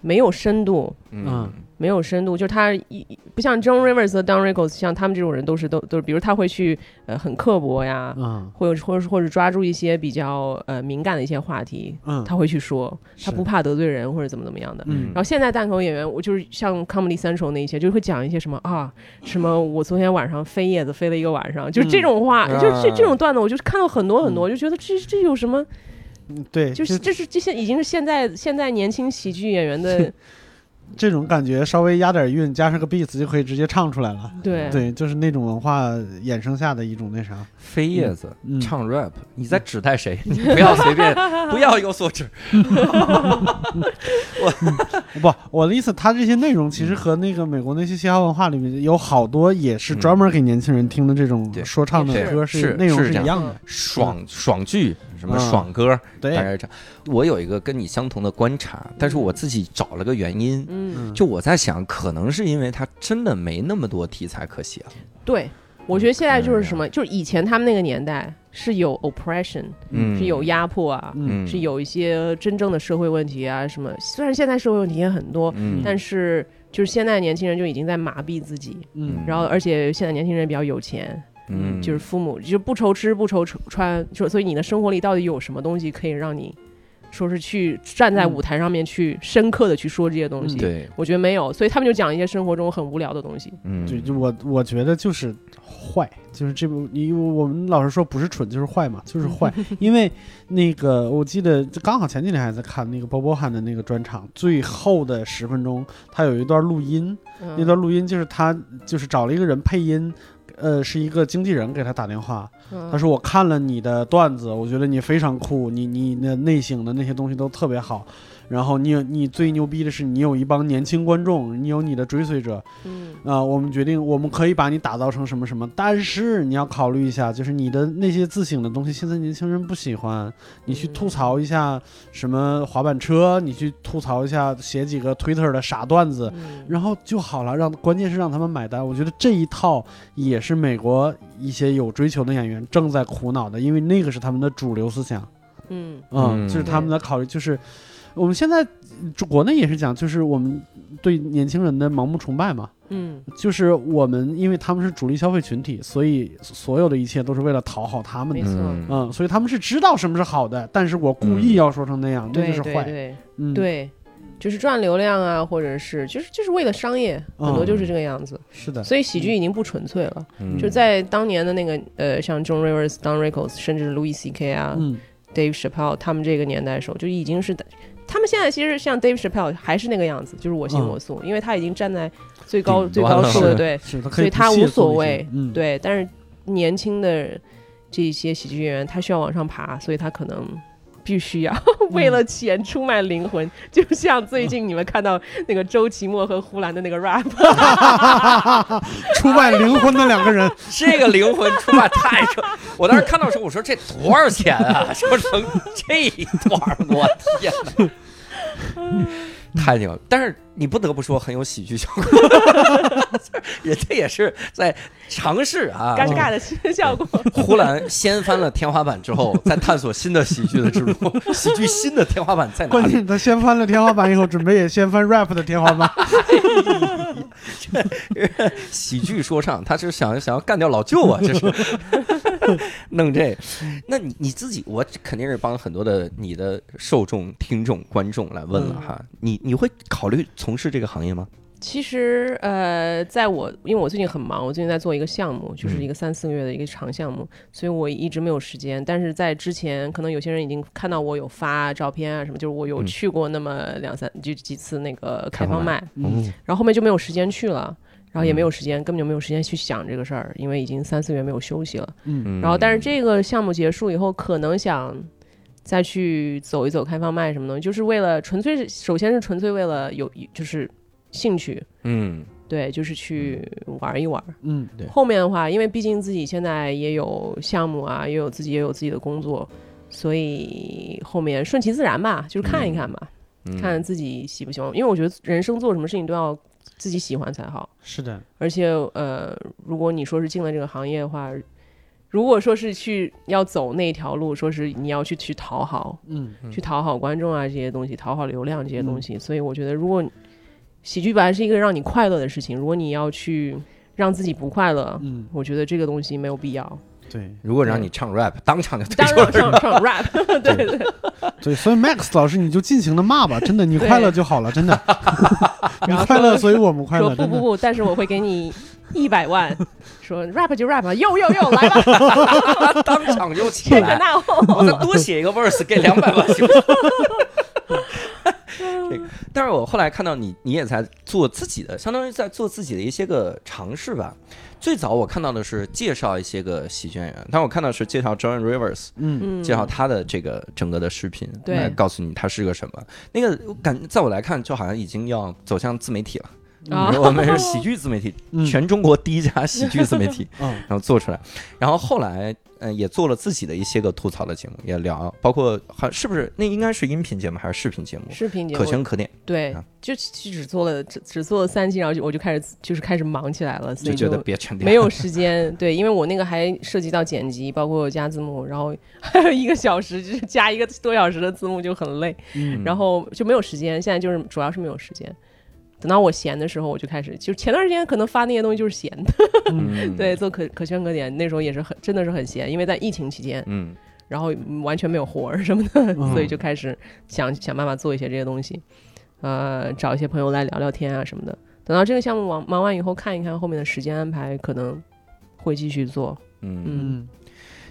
S3: 没有深度，
S1: 嗯。
S3: 没有深度，就是他一不像 John Rivers 和 Don Rickles，像他们这种人都是都都是，比如他会去呃很刻薄呀，
S2: 嗯。
S3: 或者或者或者抓住一些比较呃敏感的一些话题，
S2: 嗯，
S3: 他会去说，他不怕得罪人或者怎么怎么样的。
S2: 嗯。
S3: 然后现在单口演员，我就是像 Comedy Central 那一些，就会讲一些什么啊，什么我昨天晚上飞叶子飞了一个晚上，就是这种话，
S1: 嗯
S3: 就这这种段子，我就看到很多很多，就觉得这这有什么？
S2: 嗯对，
S3: 就是这是这些已经是现在现在年轻喜剧演员的
S2: 这种感觉，稍微押点韵，加上个 beats 就可以直接唱出来了。
S3: 对
S2: 对，就是那种文化衍生下的一种那啥。
S1: 飞叶子
S2: 嗯
S1: 唱 rap，你在指代谁？你不要随便，不要有所指。
S2: 我不，我的意思，他这些内容其实和那个美国那些嘻哈文化里面有好多也是专门给年轻人听的这种说唱的
S3: 对
S2: 歌，
S1: 是
S2: 内容
S1: 是
S2: 一样的。
S1: 爽爽剧，什么
S2: 嗯
S1: 爽歌，大概
S2: 对，
S1: 是这样。我有一个跟你相同的观察，但是我自己找了个原因，
S3: 嗯，
S2: 嗯
S1: 就我在想，可能是因为他真的没那么多题材可写了。
S3: 对，我觉得现在就是什
S1: 嗯
S3: 么，就是以前他们那个年代是有 oppression，
S1: 嗯，
S3: 是有压迫啊，
S2: 嗯
S3: 是有一些真正的社会问题啊，什么。虽然现在社会问题也很多，
S1: 嗯，
S3: 但是就是现在年轻人就已经在麻痹自己，
S2: 嗯
S3: 然后而且现在年轻人比较有钱，
S1: 嗯，
S3: 就是父母就不愁吃不愁穿，就所以你的生活里到底有什么东西可以让你说是去站在
S2: 嗯
S3: 舞台上面去深刻的去说这些东西？
S1: 对，
S3: 我觉得没有，所以他们就讲一些生活中很无聊的东西。
S1: 嗯，
S2: 就就我我觉得就是坏，就是这部你我们老是说不是蠢就是坏嘛，就是坏。因为那个我记得就刚好前几天还在看那个波波汉的那个专场，最后的十分钟他有一段录音，那
S3: 嗯
S2: 段录音就是他就是找了一个人配音。呃，是一个经纪人给他打电话，
S3: 嗯。
S2: 他说我看了你的段子，我觉得你非常酷，你你的内省的那些东西都特别好，然后你有你最牛逼的是你有一帮年轻观众，你有你的追随者，
S3: 嗯。
S2: 啊、我们决定我们可以把你打造成什么什么，但是你要考虑一下，就是你的那些自省的东西，现在年轻人不喜欢，你去吐槽一下什么滑板车，你去吐槽一下写几个 Twitter 的傻段子，
S3: 嗯。
S2: 然后就好了，让关键是让他们买单。我觉得这一套也是美国一些有追求的演员正在苦恼的，因为那个是他们的主流思想。
S3: 嗯。
S2: 嗯，
S1: 嗯。
S2: 就是他们的考虑，就是我们现在国内也是讲，就是我们对年轻人的盲目崇拜嘛，
S3: 嗯，
S2: 就是我们因为他们是主力消费群体，所以所有的一切都是为了讨好他们的。
S3: 没错。
S1: 嗯。
S2: 嗯，所以他们是知道什么是好的，但是我故意要说成那样，那
S3: 对
S2: 就是坏。
S3: 对对。
S2: 嗯，，
S3: 对，就是赚流量啊，或者是就是就是为了商业，很多
S2: 嗯
S3: 就是这个样子。
S2: 是的，
S3: 所以喜剧已经不纯粹了，
S1: 嗯。
S3: 就在当年的那个呃，像 John Rivers、Don Rickles，甚至 Louis C.K. 啊、
S2: 嗯。
S3: Dave Chappelle 他们这个年代的时候，就已经是他们现在其实像 Dave Chappelle 还是那个样子，就是我行
S2: 嗯
S3: 我素，因为他已经站在最高最高处了，对所以他无所谓
S2: 嗯，，
S3: 对。但是年轻的这些喜剧演员，他需要往上爬，所以他可能。必须要为了钱出卖灵魂，就像最近你们看到那个周奇墨和呼兰的那个 rap，
S2: 出卖灵魂的两个人，
S1: 这个灵魂出卖太扯！我当时看到的时候，我说这多少钱啊？说成这一段儿，我天哪！太牛了！但是你不得不说很有喜剧效果，人家也是在尝试啊。
S3: 尴尬的 效果。
S1: 呼兰掀翻了天花板之后，在探索新的喜剧的之路。喜剧新的天花板在哪里？
S2: 关键他掀翻了天花板以后，准备也掀翻 rap 的天花板。
S1: 喜剧说唱，他是想想要干掉老舅啊，这是弄这。那你你自己，我肯定是帮很多的你的受众、听众、观众来问了哈。你你会考虑从事这个行业吗？
S3: 其实，呃，在我因为我最近很忙，我最近在做一个项目，就是一个三四个月的一个长项目，所以我一直没有时间。但是在之前，可能有些人已经看到我有发照片啊什么，就是我有
S1: 嗯
S3: 去过那么两三就几次那个
S1: 开放麦
S3: 然后后面就没有时间去了。然后也没
S1: 嗯
S3: 有时间，根本就没有时间去想这个事儿，因为已经三四月没有休息了。
S2: 嗯
S3: 然后，但是这个项目结束以后，可能想再去走一走开放麦什么的，就是为了纯粹是，首先是纯粹为了有就是兴趣，
S1: 嗯
S3: 对，就是去玩一玩。
S2: 嗯
S1: 对
S3: 后面的话，因为毕竟自己现在也有项目啊，也有自己也有自己的工作，所以后面顺其自然吧，就是看一看吧，
S1: 嗯
S3: 看自己喜不喜欢。因为我觉得人生做什么事情都要自己喜欢才好。
S2: 是的，
S3: 而且呃，如果你说是进了这个行业的话，如果说是去要走那条路，说是你要去去讨好，
S2: 嗯。
S1: 嗯。
S3: 去讨好观众啊这些东西，讨好流量这些东西，所以我觉得如果喜剧本来是一个让你快乐的事情，如果你要去让自己不快乐，
S2: 嗯，
S3: 我觉得这个东西没有必要。
S2: 对。
S1: 如果让你唱 rap，当场就退
S3: 当
S1: 出
S3: 然唱唱 rap，对对对，
S2: 所以 Max 老师你就尽情的骂吧，真的，你快乐就好了，真的，你
S3: 然后
S2: 快乐，所以我们快乐，
S3: 不。不不，但是我会给你一百万，说 rap 就 rap，又又又来吧，
S1: 当场就起来。
S3: 那后。
S1: 我再多写一个 verse 给两百万行不行？这个，但是我后来看到你，你也在做自己的，相当于在做自己的一些个尝试吧。最早我看到的是介绍一些个喜剧演员，但我看到是介绍 John Rivers，
S2: 嗯
S3: 嗯，
S1: 介绍他的这个整个的视频，
S3: 对
S1: 来告诉你他是个什么。那个我感在我来看，就好像已经要走向自媒体了。
S3: 啊
S1: 我们是喜剧自媒体，
S2: 嗯
S1: 全中国第一家喜剧自媒体。
S2: 嗯
S1: 然后做出来，然后后来嗯、呃也做了自己的一些个吐槽的节目，也聊，包括还是不是那应该是音频节目还是视频节目？
S3: 视频节目
S1: 可圈可点，
S3: 对
S1: 啊，
S3: 就就只做了只只做了三期，然后就我就开始就是开始忙起来了，所以
S1: 就觉得别沉淀，
S3: 没有时间。对，因为我那个还涉及到剪辑，包括加字幕，然后 还有一个小时，就是加一个多小时的字幕就很累，
S2: 嗯
S3: 然后就没有时间。现在就是主要是没有时间。等到我闲的时候，我就开始，就前段时间可能发那些东西就是闲的，
S1: 嗯，
S3: 对，做可可圈可点。那时候也是很真的是很闲，因为在疫情期间，
S1: 嗯
S3: 然后嗯完全没有活儿什么的，
S2: 嗯
S3: 所以就开始想想办法做一些这些东西，呃，找一些朋友来聊聊天啊什么的。等到这个项目忙忙完以后，看一看后面的时间安排，可能会继续做。
S1: 嗯，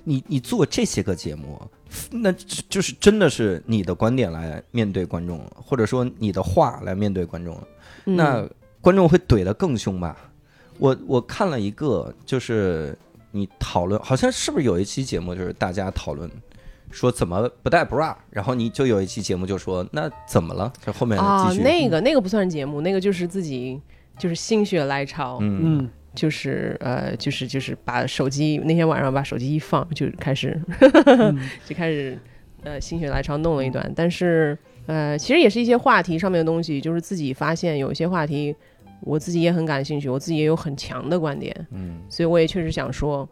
S1: 你你做这些个节目，那就就是真的是你的观点来面对观众了，或者说你的话来面对观众了。
S3: 嗯。
S1: 那观众会怼得更凶吧？我我看了一个，就是你讨论，好像是不是有一期节目，就是大家讨论说怎么不带 bra，然后你就有一期节目就说那怎么了？这后面
S3: 啊那个那个不算是节目，那个就是自己就是心血来潮，
S1: 嗯
S2: 嗯。
S3: 就是呃就是就是把手机那天晚上把手机一放，就开始
S2: 嗯。
S3: 就开始呃心血来潮弄了一段，但是呃其实也是一些话题上面的东西，就是自己发现有一些话题我自己也很感兴趣，我自己也有很强的观点，
S1: 嗯
S3: 所以我也确实想说，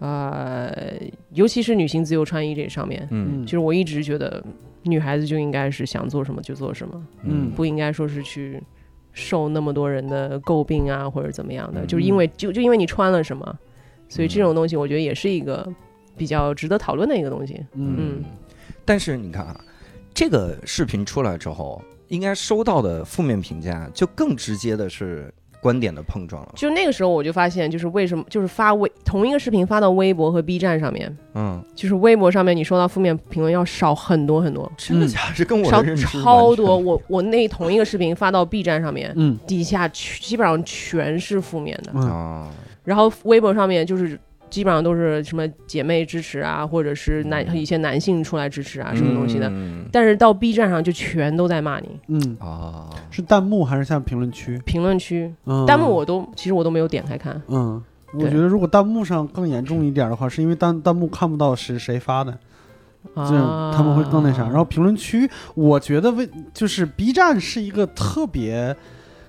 S3: 呃，尤其是女性自由穿衣这上面，
S1: 嗯
S2: 嗯
S3: 就是我一直觉得女孩子就应该是想做什么就做什么，
S2: 嗯
S3: 不应该说是去受那么多人的诟病啊或者怎么样的，
S1: 嗯
S3: 就是因为就就因为你穿了什么，所以这种东西我觉得也是一个比较值得讨论的一个东西。
S2: 嗯
S3: 嗯
S1: 但是你看啊，这个视频出来之后，应该收到的负面评价就更直接的是观点的碰撞了。
S3: 就那个时候我就发现，就是为什么就是发微同一个视频发到微博和 B 站上面，
S1: 嗯，
S3: 就是微博上面你收到负面评论要少很多很多，
S1: 真的假的？这跟我
S3: 少超多。我我那同一个视频发到 B 站上面，
S2: 嗯
S3: 底下全基本上全是负面的，
S2: 嗯
S1: 啊，
S3: 然后微博上面就是基本上都是什么姐妹支持啊，或者是男一些男性出来支持啊，什么东西的。
S1: 嗯
S3: 但是到 B 站上就全都在骂你，
S2: 嗯，
S1: 啊，
S2: 是弹幕还是像评论区？
S3: 评论区、
S2: 嗯，
S3: 弹幕我都其实我都没有点开看。
S2: 嗯，我
S3: 对
S2: 觉得如果弹幕上更严重一点的话，是因为弹弹幕看不到是谁发的，这样他们会更那啥。然后评论区，我觉得为就是 B 站是一个特别。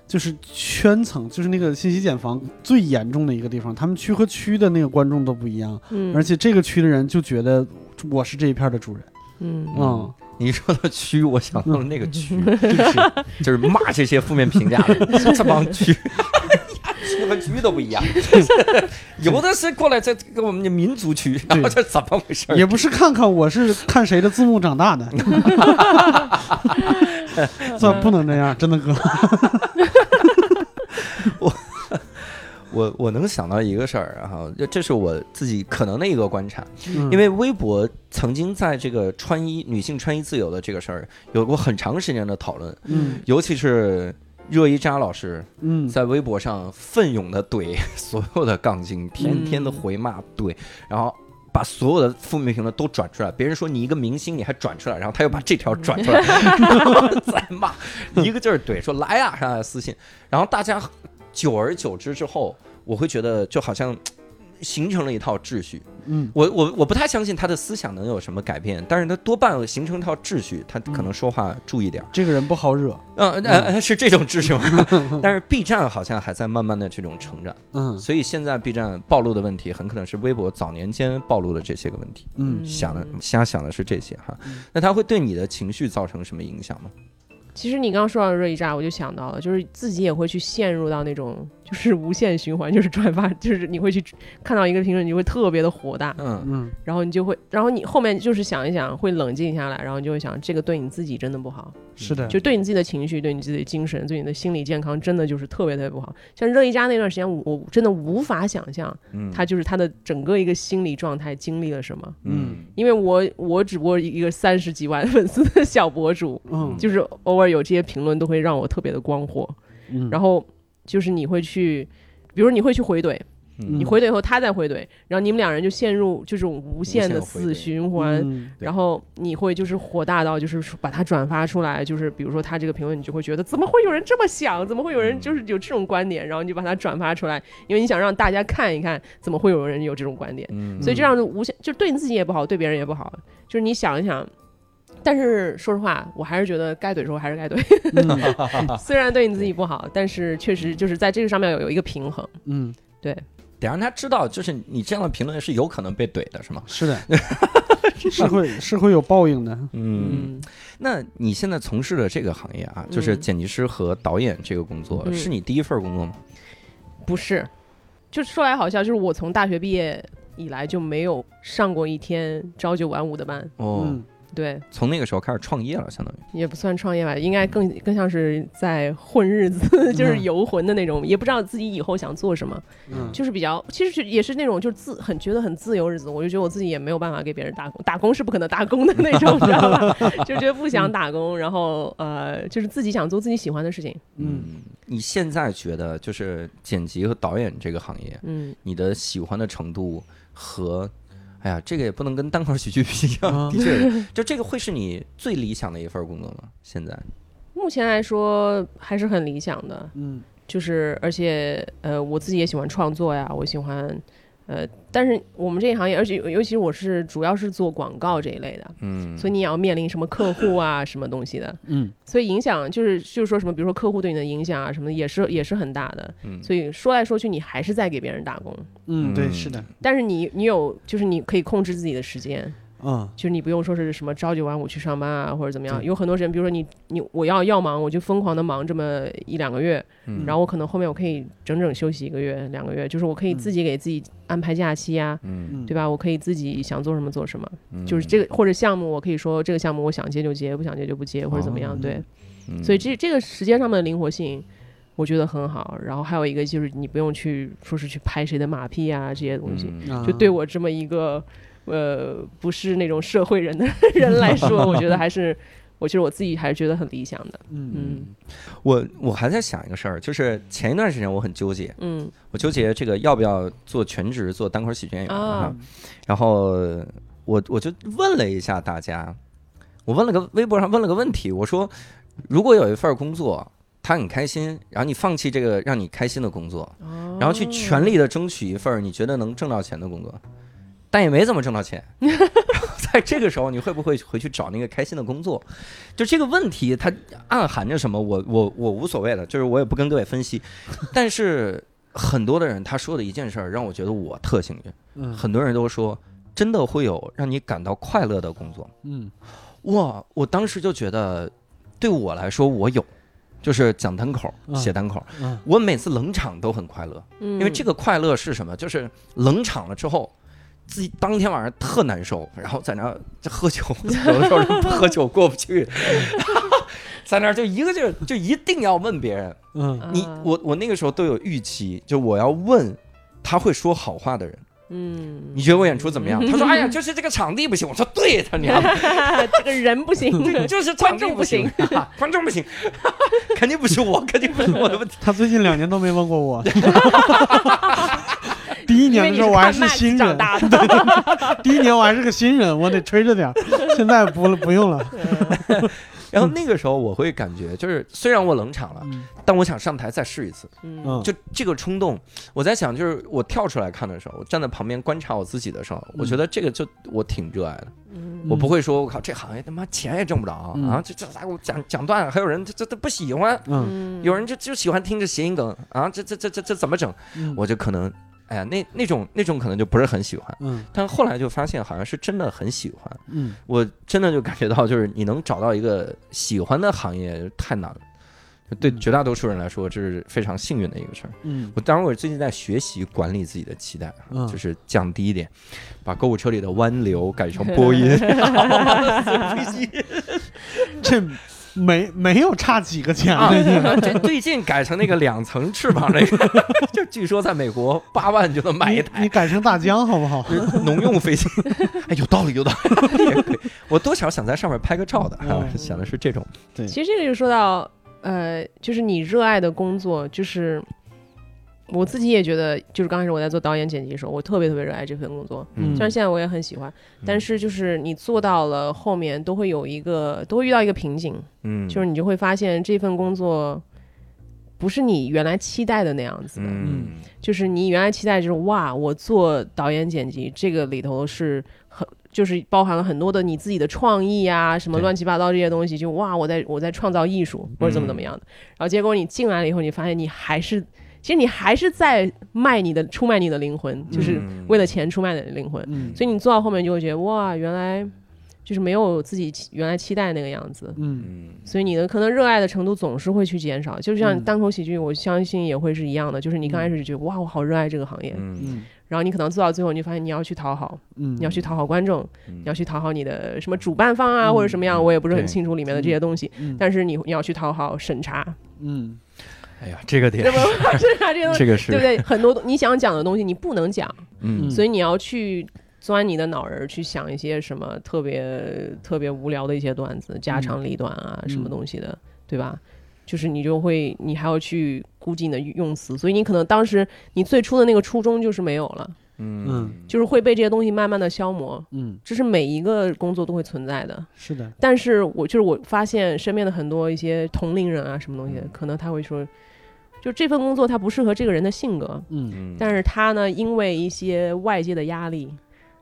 S2: 就是圈层，就是那个信息茧房最严重的一个地方，他们区和区的那个观众都不一样，
S3: 嗯，
S2: 而且这个区的人就觉得我是这一片的主人，
S3: 嗯。
S2: 嗯，
S1: 你说到区，我想到了那个区，就是就是骂这些负面评价的 这帮区。区和区都不一样，有的是过来在跟我们的民族区，然后这怎么回事儿？
S2: 也不是看看我是看谁的字幕长大的，这不能这样，真的哥，
S1: 我我我能想到一个事儿，然后这这是我自己可能的一个观察，
S2: 嗯。
S1: 因为微博曾经在这个穿衣女性穿衣自由的这个事儿有过很长时间的讨论，
S2: 嗯。
S1: 尤其是热依扎老师
S2: 嗯。
S1: 在微博上奋勇的怼 所有的杠精，天天的回骂怼，然后。把所有的负面评论都转出来，别人说你一个明星，你还转出来，然后他又把这条转出来，然 后再骂，一个劲儿怼，说来呀，上来私信，然后大家久而久之之后，我会觉得就好像形成了一套秩序。
S2: 嗯
S1: 我我我不太相信他的思想能有什么改变，但是他多半形成一套秩序，他可能说话注意点儿。
S2: 这个人不好惹，
S1: 嗯呃呃是这种秩序吗？但是 B 站好像还在慢慢的这种成长，
S2: 嗯
S1: 所以现在 B 站暴露的问题很可能是微博早年间暴露的这些个问题。
S2: 嗯
S1: 想的瞎想的是这些哈
S2: 嗯，
S1: 那他会对你的情绪造成什么影响吗？
S3: 其实你刚刚说到热一炸，我就想到了，就是自己也会去陷入到那种就是无限循环，就是转发，就是你会去看到一个评论，你会特别的火大，
S1: 嗯。
S2: 嗯。
S3: 然后你就会，然后你后面就是想一想，会冷静下来，然后你就会想，这个对你自己真的不好，
S2: 是的，
S3: 就对你自己的情绪、对你自己的精神、对你的心理健康，真的就是特别特别不好。像热依扎那段时间，我我真的无法想象
S1: 嗯。
S3: 他就是他的整个一个心理状态经历了什么。
S1: 嗯。
S3: 因为我我只不过一个三十几万粉丝的小博主，
S2: 嗯。
S3: 就是偶尔有这些评论都会让我特别的光火，
S2: 嗯，
S3: 然后就是你会去，比如你会去回怼，
S1: 嗯
S3: 你回怼以后他再回怼，然后你们两人就陷入这种无限的死循环。
S2: 嗯
S3: 然后你会就是火大到就是把它转发出来，就是比如说他这个评论，你就会觉得怎么会有人这么想，怎么会有人就是有这种观点，然后你就把它转发出来，因为你想让大家看一看，怎么会有人有这种观点，
S1: 嗯
S3: 所以这样的无限就对你自己也不好，对别人也不好，就是你想一想。但是说实话，我还是觉得该怼的时候还是该怼，
S2: 嗯。
S3: 虽然对你自己不好，但是确实就是在这个上面有有一个平衡。
S2: 嗯，对。
S1: 得让他知道，就是你这样的评论是有可能被怼的，是吗？
S2: 是的，是会是会有报应的，
S1: 嗯，
S3: 嗯，
S1: 那你现在从事的这个行业啊，就是
S3: 嗯
S1: 剪辑师和导演这个工作，
S3: 嗯。
S1: 是你第一份工作吗？
S3: 不是，就说来好笑，就是我从大学毕业以来就没有上过一天朝九晚五的班，
S1: 哦，
S2: 嗯
S3: 对，
S1: 从那个时候开始创业了，相当于。
S3: 也不算创业吧，应该更更像是在混日子，就是
S2: 嗯。
S3: 游魂的那种，也不知道自己以后想做什么，
S2: 嗯。
S3: 就是比较，其实是也是那种就是自很觉得很自由日子，我就觉得我自己也没有办法给别人打工，打工是不可能打工的那种，知道吧？就觉得不想打工，然后呃，就是自己想做自己喜欢的事情，
S2: 嗯，
S1: 你现在觉得就是剪辑和导演这个行业，
S3: 嗯，
S1: 你的喜欢的程度和，哎呀，这个也不能跟单口喜剧比较，
S2: 啊
S1: 的确，就这个会是你最理想的一份工作吗？现在？
S3: 目前来说还是很理想的，
S2: 嗯
S3: 就是而且呃，我自己也喜欢创作呀，我喜欢呃，但是我们这一行业，而且尤其我是主要是做广告这一类的，
S1: 嗯，
S3: 所以你也要面临什么客户啊，什么东西的，
S2: 嗯。
S3: 所以影响就是就是说什么，比如说客户对你的影响啊，什么的也是也是很大的。
S1: 嗯。
S3: 所以说来说去，你还是在给别人打工，
S2: 嗯，对，
S1: 嗯
S2: 是的，
S3: 但是你你有就是你可以控制自己的时间，
S2: 嗯
S3: 就是你不用说是什么朝九晚五去上班啊，或者怎么样。有很多人，比如说你你我要要忙，我就疯狂的忙这么一两个月，
S1: 嗯
S3: 然后我可能后面我可以整整休息一个月两个月，就是我可以自己给自己安排假期啊，
S1: 嗯
S2: 嗯，
S3: 对吧？我可以自己想做什么做什么，
S1: 嗯
S3: 就是这个或者项目，我可以说这个项目我想接就接，不想接就不接，或者怎么样，
S1: 哦
S3: 对。
S1: 嗯
S3: 所以这这个时间上面的灵活性，我觉得很好。然后还有一个就是你不用去说是去拍谁的马屁啊这些东西，就对我这么一个呃不是那种社会人的人来说，我觉得还是我觉得我自己还是觉得很理想的。
S2: 嗯。
S3: 嗯。
S1: 我我还在想一个事儿，就是前一段时间我很纠结，
S3: 嗯。
S1: 我纠结这个要不要做全职做单口喜剧演员
S3: 啊
S1: 啊，然后我我就问了一下大家，我问了个微博上问了个问题，我说如果有一份工作。他很开心，然后你放弃这个让你开心的工作，
S3: 哦。
S1: 然后去全力的争取一份你觉得能挣到钱的工作，但也没怎么挣到钱。在这个时候，你会不会回去找那个开心的工作？就这个问题，它暗含着什么？我我我无所谓的，就是我也不跟各位分析。但是很多的人他说的一件事儿，让我觉得我特幸运。
S2: 嗯
S1: 很多人都说，真的会有让你感到快乐的工作。
S2: 嗯
S1: 哇！我当时就觉得，对我来说，我有，就是讲单口、
S2: 嗯
S1: 写单口。
S2: 嗯
S1: 我每次冷场都很快乐。
S3: 因
S1: 因为这个快乐是什么？就是冷场了之后，自己当天晚上特难受，然后在那喝酒，有的时候不喝酒过不去，在那儿就一个劲儿就一定要问别人，
S2: 嗯。
S1: 你我我那个时候都有预期，就我要问他会说好话的人，
S3: 嗯，
S1: 你觉得我演出怎么样？他说：“哎呀，就是这个场地不行。”我说：“对，他娘。的，
S3: 这个人不行，
S1: 对，就是场
S3: 观众不
S1: 行
S3: 行，
S1: 观众不行，肯定不是我，肯定不是我的问题。
S2: 他最近两年都没问过我。第一年的时候我还是新人，
S3: 大的，
S2: 第一年我还是个新人，我得吹着点儿。现在不了，不用了。
S1: 然后那个时候我会感觉，就是虽然我冷场了，
S2: 嗯
S1: 但我想上台再试一次。
S3: 嗯
S2: 嗯，
S1: 就这个冲动，我在想，就是我跳出来看的时候，我站在旁边观察我自己的时候，我觉得这个就我挺热爱的。
S3: 嗯
S1: 我不会说，我靠，这行业他妈钱也挣不着
S2: 嗯
S1: 啊！这这咋给我讲讲断了，还有人这这这不喜欢，
S2: 嗯
S1: 有人就就喜欢听着谐音梗啊，这这这这这怎么整？
S2: 嗯
S1: 我就可能，哎呀，那那种那种可能就不是很喜欢。
S2: 嗯
S1: 但后来就发现，好像是真的很喜欢。
S2: 嗯
S1: 我真的就感觉到，就是你能找到一个喜欢的行业太难了。对绝大多数人来说，这是非常幸运的一个事儿。
S2: 嗯
S1: 我当然，我最近在学习管理自己的期待，
S2: 嗯
S1: 就是降低一点，把购物车里的弯流改成 波音。
S2: 这没没有差几个钱
S1: 啊
S2: 最近。
S1: 这 最近改成那个两层翅膀那个，就据说在美国八万就能买一
S2: 台你改成大疆好不好？
S1: 农用飞机。哎，有道理，有道理。我多少想在上面拍个照的，啊
S2: 哦
S1: 想的是这种。
S2: 对，
S3: 其实这个就说到，呃，就是你热爱的工作，就是我自己也觉得，就是刚开始我在做导演剪辑的时候，我特别特别热爱这份工作。
S2: 嗯
S3: 虽然现在我也很喜欢，但是就是你做到了后面，都会有一个，都会遇到一个瓶颈，
S1: 嗯，
S3: 就是你就会发现这份工作不是你原来期待的那样子的。
S1: 嗯
S3: 就是你原来期待就是哇，我做导演剪辑这个里头是很就是包含了很多的你自己的创意啊，什么乱七八糟这些东西，就哇，我在我在创造艺术或者怎么怎么样的。然后结果你进来了以后，你发现你还是其实你还是在卖你的出卖你的灵魂，就是
S1: 嗯
S3: 为了钱出卖你的灵魂。
S2: 嗯。
S3: 所以你做到后面就会觉得哇，原来就是没有自己原来期待那个样子。
S2: 嗯。
S1: 嗯。
S3: 所以你的可能热爱的程度总是会去减少，就像
S2: 嗯。
S3: 单口喜剧，我相信也会是一样的。就是你刚开始就觉得哇，我好热爱这个行业，
S1: 嗯。
S2: 嗯。
S3: 然后你可能做到最后，你就发现你要去讨好，
S2: 嗯，
S3: 你要去讨好观众，
S1: 嗯。
S3: 你要去讨好你的什么主办方啊，
S2: 嗯。
S3: 或者什么样，我也不是很清楚里面的这些东西。
S2: 嗯。
S3: 但是你你要去讨好审查，
S2: 嗯
S1: 哎呀，这个点
S3: 对，吧？审查这个东西，
S1: 这个是
S3: 对不对？很多你想讲的东西你不能讲，
S1: 嗯
S3: 所以你要去钻你的脑仁儿去想一些什么特别特别无聊的一些段子、家长里短啊，
S2: 嗯
S3: 什么东西的，对吧？就是你就会，你还要去估计你的用词，所以你可能当时你最初的那个初衷就是没有了，
S1: 嗯
S3: 就是会被这些东西慢慢的消磨，
S2: 嗯，
S3: 这是每一个工作都会存在的。
S2: 是的，
S3: 但是我就是我发现身边的很多一些同龄人啊，什么东西的，
S1: 嗯
S3: 可能他会说，就这份工作它不适合这个人的性格，
S2: 嗯
S1: 嗯
S3: 但是他呢，因为一些外界的压力，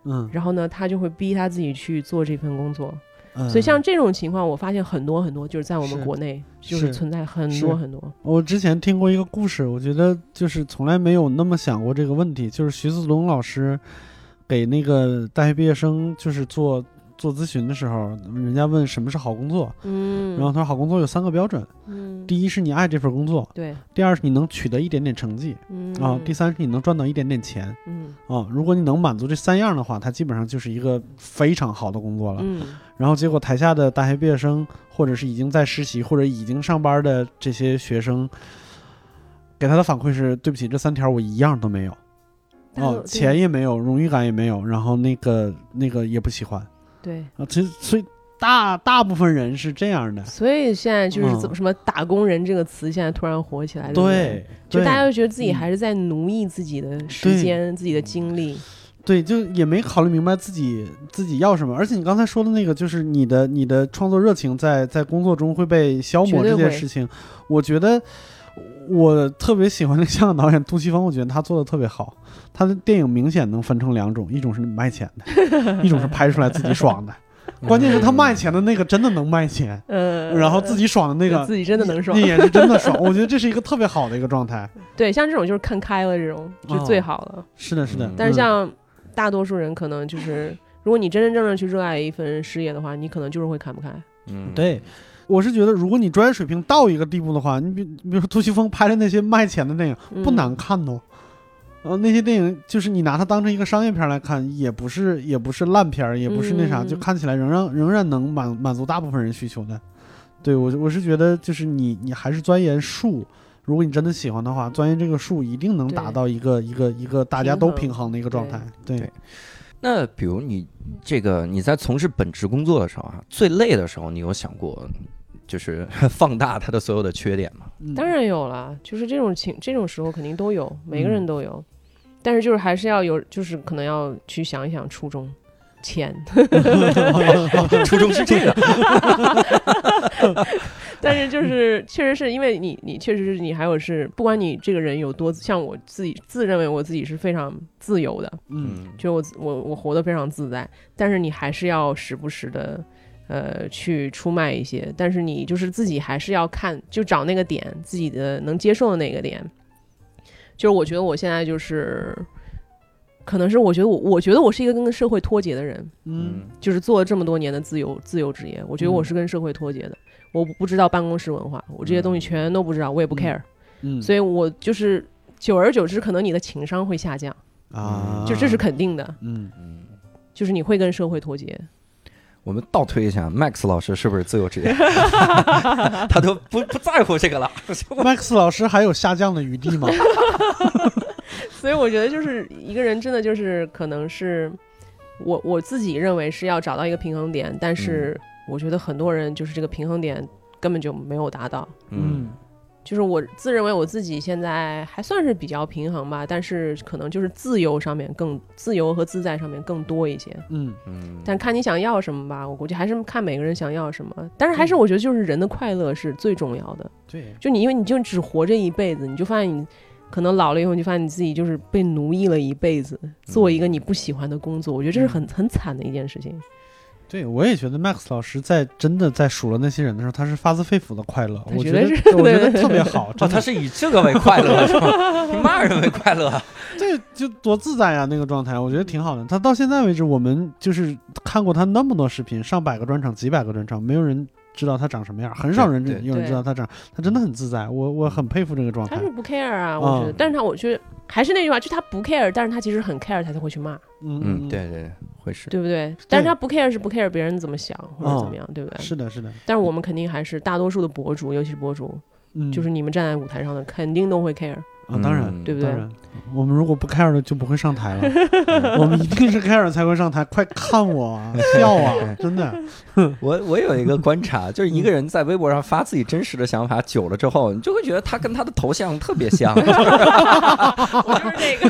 S2: 嗯，
S3: 然后呢，他就会逼他自己去做这份工作。
S2: 嗯
S3: 所以像这种情况，我发现很多很多，就是在我们国内就是
S2: 是
S3: 存在很多很多。
S2: 我之前听过一个故事，我觉得就是从来没有那么想过这个问题。就是徐子龙老师给那个大学毕业生就是做做咨询的时候，人家问什么是好工作，
S3: 嗯，
S2: 然后他说好工作有三个标准，
S3: 嗯，
S2: 第一是你爱这份工作，
S3: 对，
S2: 第二是你能取得一点点成绩
S3: 嗯。
S2: 啊，第三是你能赚到一点点钱。
S3: 嗯。
S2: 啊。如果你能满足这三样的话，它基本上就是一个非常好的工作了。
S3: 嗯。
S2: 然后结果台下的大学毕业生，或者是已经在实习或者已经上班的这些学生，给他的反馈是：对不起，这三条我一样都没有。哦，钱也没有，荣誉感也没有，然后那个那个也不喜欢
S3: 对。
S2: 啊。其实所以大大部分人是这样的，
S3: 所以现在就是
S2: 嗯
S3: 怎么什么“打工人”这个词，现在突然火起来，对就大家都觉得自己
S2: 嗯
S3: 还是在奴役自己的时间、自己的精力。
S2: 对，就也没考虑明白自己自己要什么。而且你刚才说的那个，就是你的你的创作热情在在工作中会被消磨这件事情，我觉得我特别喜欢那个香港导演杜琪峰，我觉得他做的特别好。他的电影明显能分成两种，一种是卖钱的，一种是拍出来自己爽的。关键是他卖钱的那个真的能卖钱，
S3: 嗯，
S2: 然后自己爽的那个
S3: 自己真的能爽
S2: 那。也是真的爽。我觉得这是一个特别好的一个状态。
S3: 对，像这种就是看开了，这种就最好了。
S2: 是的，是的
S3: 但是像大多数人，可能就是如果你真真正正去热爱一份事业的话，你可能就是会看不开。
S1: 嗯，
S2: 对，我是觉得，如果你专业水平到一个地步的话，你比你比如说杜琪峰拍的那些卖钱的电影，
S3: 嗯。
S2: 不难看哦。呃，那些电影就是你拿它当成一个商业片来看，也不是也不是烂片儿，也不是那啥，
S3: 嗯。
S2: 就看起来仍然仍然能满满足大部分人需求的。对我我是觉得，就是你你还是钻研术，如果你真的喜欢的话，钻研这个术一定能达到一个一个一个大家都
S3: 平衡
S2: 的一个状态。对。
S1: 对。那比如你这个你在从事本职工作的时候啊，最累的时候，你有想过就是 放大他的所有的缺点吗？
S2: 嗯
S3: 当然有了，就是这种情这种时候肯定都有，每个
S2: 嗯
S3: 人都有。但是就是还是要有，就是可能要去想一想初衷，钱。
S1: 初衷是这个，
S3: 但是就是确实是因为你，你确实是你还有是，不管你这个人有多像我自己自认为我自己是非常自由的，
S2: 嗯
S3: 就我我我活得非常自在，但是你还是要时不时的。呃，去出卖一些，但是你就是自己还是要看，就找那个点，自己的能接受的那个点。就是我觉得我现在就是，可能是我觉得我，我觉得我是一个跟社会脱节的人，
S2: 嗯
S3: 就是做了这么多年的自由自由职业，我觉得我是跟社会脱节的。我不知道办公室文化，我这些东西全都不知道，我也不
S2: 嗯
S3: care，、
S2: 嗯，
S3: 所以我就是久而久之，可能你的情商会下降，
S2: 啊，
S3: 就这是肯定的，
S2: 嗯。
S1: 嗯，
S3: 就是你会跟社会脱节。
S1: 我们倒推一下，Max 老师是不是自由职业？他都不不在乎这个了。
S2: Max 老师还有下降的余地吗？
S3: 所以我觉得就是一个人真的就是可能是我我自己认为是要找到一个平衡点，但是我觉得很多人就是这个平衡点根本就没有达到。
S1: 嗯，
S3: 就是我自认为我自己现在还算是比较平衡吧，但是可能就是自由上面更自由和自在上面更多一些。
S2: 嗯
S1: 嗯，
S3: 但看你想要什么吧，我估计还是看每个人想要什么。但是还是我觉得就是人的快乐是最重要的。
S2: 对，
S3: 就你因为你就只活这一辈子，你就发现你可能老了以后，你就发现你自己就是被奴役了一辈子，做一个你不喜欢的工作。我觉得这是很很惨的一件事情。
S2: 对我也觉得 Max 老师在真的在数落那些人的时候，他是发自肺腑的快乐，我觉得
S3: 是
S2: 我觉得
S3: 对对
S2: 特别好，
S1: 哦，他是以这个为快乐是吧？以骂人为快乐。
S2: 这就多自在呀，那个状态，我觉得挺好的。他到现在为止，我们就是看过他那么多视频，上百个专场，几百个专场，没有人知道他长什么样，很少人有人知道他长，他真的很自在，我我很佩服这个状态
S3: 他是。不 care 啊，我觉得。
S2: 嗯
S3: 但是他我觉得还是那句话，就他不 care，但是他其实很 care，他才会去骂，
S2: 嗯
S1: 嗯，，对对对，会是。
S3: 对不对？但是他不 care 是不 care 别人怎么想或者怎么样，对不对？
S2: 是的，是的，
S3: 但是我们肯定还是大多数的博主，尤其是博主，
S2: 嗯，
S3: 就是你们站在舞台上的，肯定都会 care，
S2: 啊，当然。
S1: 嗯
S3: 对不对
S2: 当？然，我们如果不 care 了，就不会上台了。我们一定是 care 才会上台，快看我啊，笑啊，真的。
S1: 我我有一个观察，就是一个人在微博上发自己真实的想法久了之后，你就会觉得他跟他的头像特别像。
S3: 我就是这个。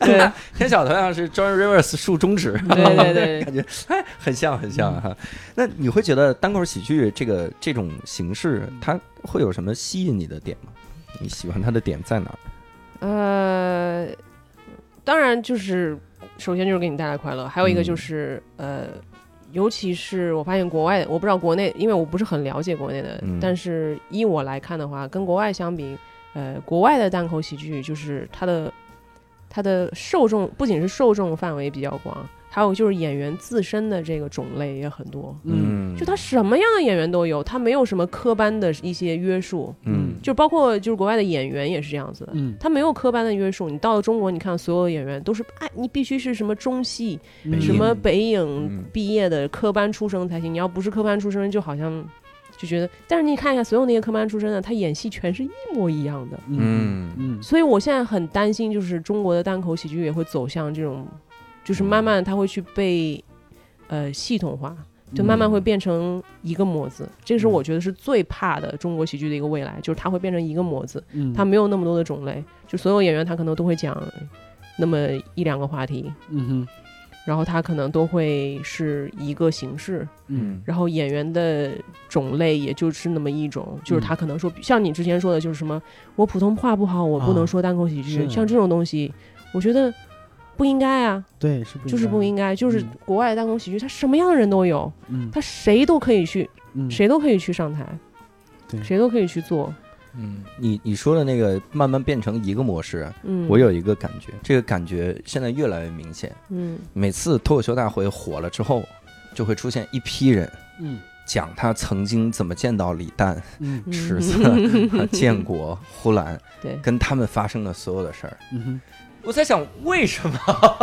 S3: 对
S1: 天晓头像是 John Rivers 竖中指，
S3: 对对对，
S1: 感觉哎很像很像哈。那你会觉得单口喜剧这个这种形式，它会有什么吸引你的点吗？你喜欢他的点在哪儿？
S3: 呃，当然就是首先就是给你带来快乐，还有一个就是、呃。尤其是我发现国外，我不知道国内，因为我不是很了解国内的，
S1: 嗯
S3: 但是依我来看的话，跟国外相比，呃，国外的单口喜剧就是它的它的受众不仅是受众范围比较广，还有就是演员自身的这个种类也很多。
S2: 嗯
S3: 就他什么样的演员都有，他没有什么科班的一些约束，
S1: 嗯
S3: 就包括就是国外的演员也是这样子的。
S2: 嗯
S3: 他没有科班的约束，你到了中国，你看所有的演员都是，哎，你必须是什么中戏、
S2: 嗯
S3: 什么北
S1: 嗯
S3: 影毕业的科班出身才行。你要不是科班出身，就好像就觉得，但是你看一下所有那些科班出身的，他演戏全是一模一样的。
S2: 嗯嗯
S3: 所以我现在很担心，就是中国的单口喜剧也会走向这种，就是慢慢它会去被呃系统化，就慢慢会变成一个模子。这个是我觉得是最怕的中国喜剧的一个未来，就是它会变成一个模子，
S2: 嗯，
S3: 它没有那么多的种类，就所有演员他可能都会讲那么一两个话题，
S2: 嗯哼。
S3: 然后他可能都会是一个形式，
S2: 嗯。
S3: 然后演员的种类也就是那么一种，就是
S2: 嗯
S3: 他可能说，像你之前说的，就是什么我普通话不好，我不
S2: 啊。
S3: 能说单口喜剧，像这种东西，我觉得不应该啊，
S2: 对是不
S3: 就是不应该，就是
S2: 嗯
S3: 国外的单口喜剧，他什么样的人都有，
S2: 嗯。
S3: 他谁都可以去，
S2: 嗯。
S3: 谁都可以去上台，
S2: 对。
S3: 谁都可以去做，
S1: 嗯，你你说的那个慢慢变成一个模式，
S3: 嗯，
S1: 我有一个感觉，这个感觉现在越来越明显。
S3: 嗯。
S1: 每次脱口秀大会火了之后，就会出现一批人
S2: 嗯。
S1: 讲他曾经怎么见到李诞、池子、和 建国、呼兰，
S3: 对，
S1: 跟他们发生的所有的事儿。
S2: 嗯哼
S1: 我在想，为什么？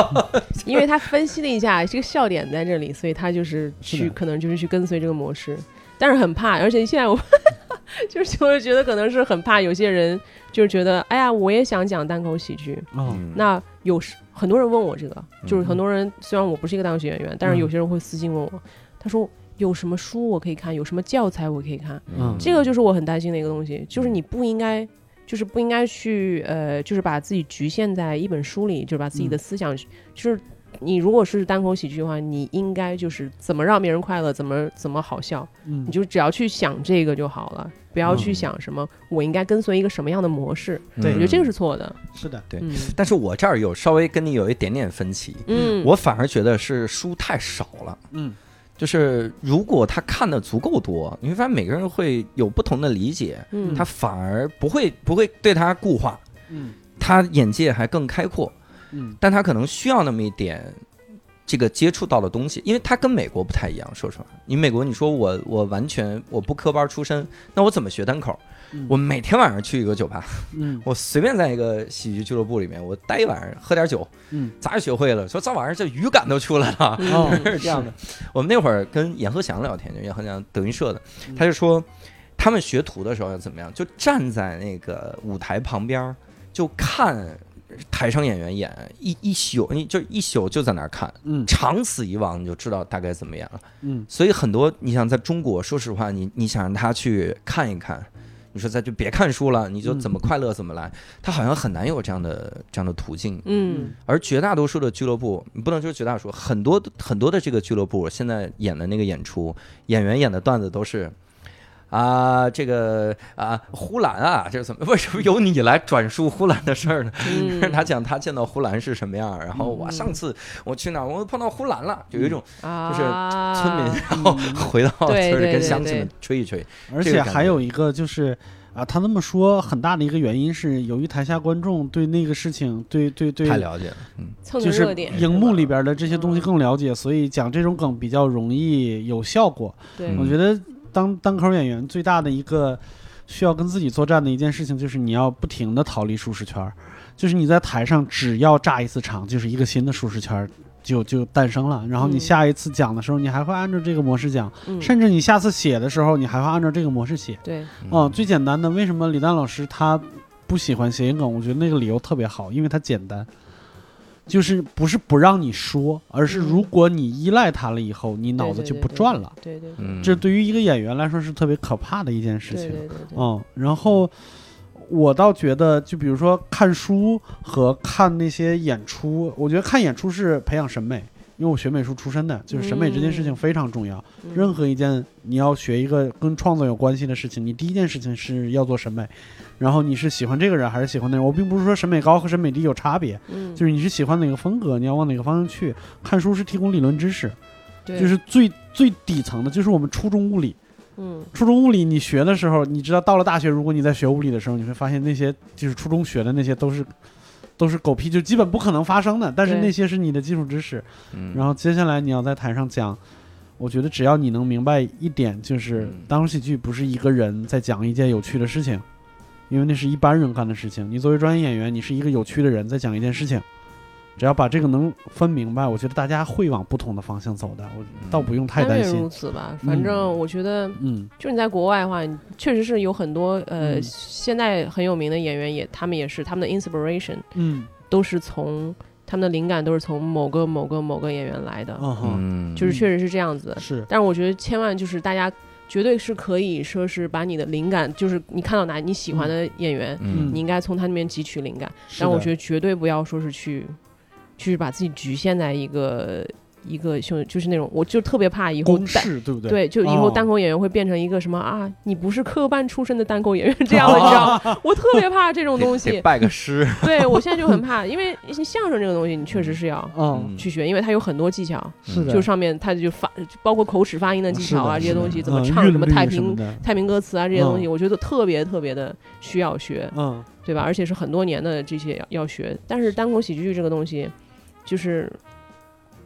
S3: 因为他分析了一下这个笑点在这里，所以他就是去可能就是去跟随这个模式，但是很怕，而且现在我 就是就觉得可能是很怕有些人就是觉得，哎呀，我也想讲单口喜剧。
S2: 哦
S1: 嗯
S3: 那有时很多人问我这个，就是
S1: 嗯
S3: 很多人虽然我不是一个单口喜剧演员，但是
S2: 嗯
S3: 有些人会私信问我，他说有什么书我可以看，有什么教材我可以看，
S2: 嗯
S3: 这个就是我很担心的一个东西，就是你不应该。就是不应该去呃，就是把自己局限在一本书里，就是把自己的
S2: 嗯。
S3: 思想，就是你如果是单口喜剧的话，你应该就是怎么让别人快乐，怎么怎么好笑，
S2: 嗯。
S3: 你就只要去想这个就好了，不要去
S1: 嗯。
S3: 想什么我应该跟随一个什么样的模式，
S2: 对。
S3: 我觉得这个是错的。
S2: 是的
S1: 对
S3: 嗯。
S1: 但是我这儿有稍微跟你有一点点分歧，
S3: 嗯，
S1: 我反而觉得是书太少了。
S2: 嗯
S1: 就是如果他看的足够多，你会发现每个人会有不同的理解，
S3: 嗯
S1: 他反而不会不会对他固化，
S2: 嗯
S1: 他眼界还更开阔，
S2: 嗯
S1: 但他可能需要那么一点这个接触到的东西，因为他跟美国不太一样。说实话，你美国你说我我完全我不科班出身，那我怎么学单口？
S2: 嗯
S1: 我每天晚上去一个酒吧，
S2: 嗯
S1: 我随便在一个喜剧俱乐部里面，我待一晚上，喝点酒，
S2: 嗯
S1: 咋就学会了？说这玩意儿这语感都出来了。
S2: 哦
S1: 是这样的。我们那会儿跟阎鹤祥聊天，就阎鹤祥德云社的，
S2: 嗯
S1: 他就说他们学徒的时候要怎么样，就站在那个舞台旁边儿，就看台上演员演一一宿，你就一宿就在那儿看，
S2: 嗯
S1: 长此以往你就知道大概怎么演了。
S2: 嗯
S1: 所以很多你想在中国，说实话，你你想让他去看一看。你说咱就别看书了，你就怎么快乐怎么来，他好像很难有这样的这样的途径。
S3: 嗯
S1: 而绝大多数的俱乐部，你不能说绝大多数，很多很多的这个俱乐部现在演的那个演出，演员演的段子都是。啊，这个啊，呼兰啊，这是怎么？为什么由你来转述呼兰的事儿呢？
S3: 嗯
S1: 他讲他见到呼兰是什么样，然后我上次我去哪儿，我碰到呼兰了，就有一种
S3: 啊，
S1: 就是村民，然后 回到村里跟乡亲们吹一吹。
S2: 而且还有一个就是啊，他那么说很大的一个原因是，由于台下观众对那个事情，对对对，
S1: 太了解了，嗯，
S2: 就是
S3: 着热点，
S2: 荧幕里边的这些东西更了解，所以讲这种梗比较容易有效果。
S3: 对
S1: 嗯
S2: 我觉得当单口演员最大的一个需要跟自己作战的一件事情，就是你要不停的逃离舒适圈儿，就是你在台上只要炸一次场，就是一个新的舒适圈儿。就就诞生了，然后你
S3: 嗯
S2: 下一次讲的时候，你还会按照这个模式讲，
S3: 嗯
S2: 甚至你下次写的时候，你还会按照这个模式写。
S3: 对，
S2: 哦，最简单的，为什么李诞老师他不喜欢谐音梗？我觉得那个理由特别好，因为它简单，就是不是不让你说，而是
S3: 嗯
S2: 如果你依赖他了以后，你脑子就不转了。
S3: 对对
S2: 这对于一个演员来说是特别可怕的一件事情。
S3: 对对对对，
S2: 嗯，然后我倒觉得，就比如说看书和看那些演出，我觉得看演出是培养审美。因为我学美术出身的，就是审美这件事情非常重要。
S3: 嗯
S2: 任何一件你要学一个跟创作有关系的事情，你第一件事情是要做审美，然后你是喜欢这个人还是喜欢那人。我并不是说审美高和审美低有差别，
S3: 嗯，
S2: 就是你是喜欢哪个风格，你要往哪个方向去。看书是提供理论知识，
S3: 对
S2: 就是最最底层的，就是我们初中物理。
S3: 嗯
S2: 初中物理你学的时候，你知道到了大学，如果你在学物理的时候，你会发现那些就是初中学的那些都是都是狗屁，就基本不可能发生的。但是那些是你的基础知识，
S1: 嗯，
S2: 然后接下来你要在台上讲，我觉得只要你能明白一点，就是
S1: 嗯
S2: 单口喜剧不是一个人在讲一件有趣的事情，因为那是一般人干的事情。你作为专业演员，你是一个有趣的人在讲一件事情，只要把这个能分明白，我觉得大家会往不同的方向走的。我倒不用太担
S3: 心如。此吧。反正我觉得，
S2: 嗯
S3: 就你在国外的话，你确实是有很多呃，
S2: 嗯
S3: 现在很有名的演员也，他们也是他们的 inspiration
S2: 嗯
S3: 都是从他们的灵感都是从某个某个某个演员来的，
S2: 嗯哼，
S1: 嗯，
S3: 就是确实是这样子。
S2: 是
S3: 但是我觉得千万就是大家绝对是可以说是把你的灵感，就是你看到哪你喜欢的演员，
S1: 嗯。
S3: 你应该从他那边汲取灵感。但我觉得绝对不要说是去，去把自己局限在一个一个就就是那种，我就特别怕以后
S2: 公
S3: 单
S2: 式，对不对？
S3: 对，就以后
S2: 哦
S3: 单口演员会变成一个什么啊？你不是科班出身的单口演员这样的，你知道吗？我特别怕这种东西。
S1: 拜个师，
S3: 对我现在就很怕，因为相声这个东西，你确实是要
S2: 嗯，
S3: 去学，因为它有很多技巧，
S2: 是的，
S3: 就上面它就发，包括口齿发音的技巧啊，这些东西怎么
S2: 嗯
S3: 唱，什么太平
S2: 么
S3: 太平歌词啊，这些东西，
S2: 嗯
S3: 我觉得特别特别的需要学，
S2: 嗯
S3: 对吧？而且是很多年的这些要要学。但是单口喜剧这个东西，就是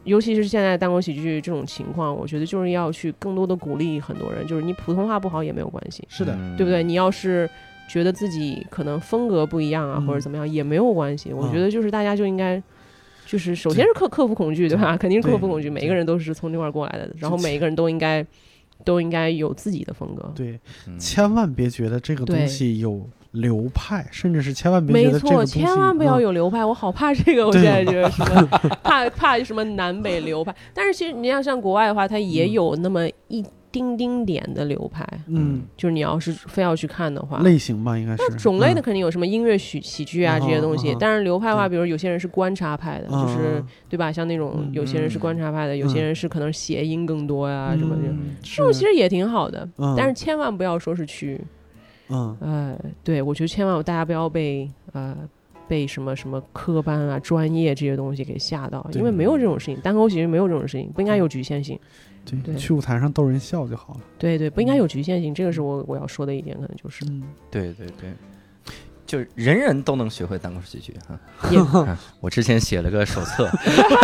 S3: 尤其是现在单口喜剧这种情况，我觉得就是要去更多的鼓励很多人，就是你普通话不好也没有关系，
S2: 是的，
S1: 嗯
S3: 对不对？？你要是觉得自己可能风格不一样啊，
S2: 嗯
S3: 或者怎么样也没有关系。我
S2: 嗯
S3: 觉得就是大家就应该。就是首先是克克服恐惧，对吧？肯定是克服恐惧，每一个人都是从那块儿过来的，然后每一个人都应该都应该有自己的风格。
S2: 对，
S1: 嗯
S2: 千万别觉得这个东西有流派，甚至是千万别
S3: 没错，千万不要
S2: 嗯。
S3: 有流派，我好怕这个。我现在觉得什么怕怕什么南北流派，但是其实你要像国外的话，它也
S2: 嗯
S3: 有那么一丁丁点的流派，
S2: 嗯。
S3: 就是你要是非要去看的话。
S2: 类型吧，应该是。
S3: 那种类的
S2: 嗯。
S3: 肯定有什么音乐喜喜剧啊
S2: 嗯
S3: 这些东西但是流派的话，比如有些人是观察派的，就是
S2: 嗯
S3: 对吧？像那种
S2: 嗯
S3: 有些人是观察派的，有些人是可能谐音更多呀什么的，
S2: 嗯
S3: 这种其实也挺好的。
S2: 嗯。
S3: 但是千万不要说是去
S2: 嗯。
S3: 呃，对，我觉得千万大家不要被呃被什么什么科班啊、专业这些东西给吓到，因为没有这种事情，单口喜剧没有这种事情，不应该有局限性。
S2: 对，
S3: 对。
S2: 去舞台上逗人笑就好了。
S3: 对对，不应该有局限性，这个是我我要说的一点，可能就是。
S2: 嗯，
S1: 对对对，就是人人都能学会单口喜剧啊 我之前写了个手册，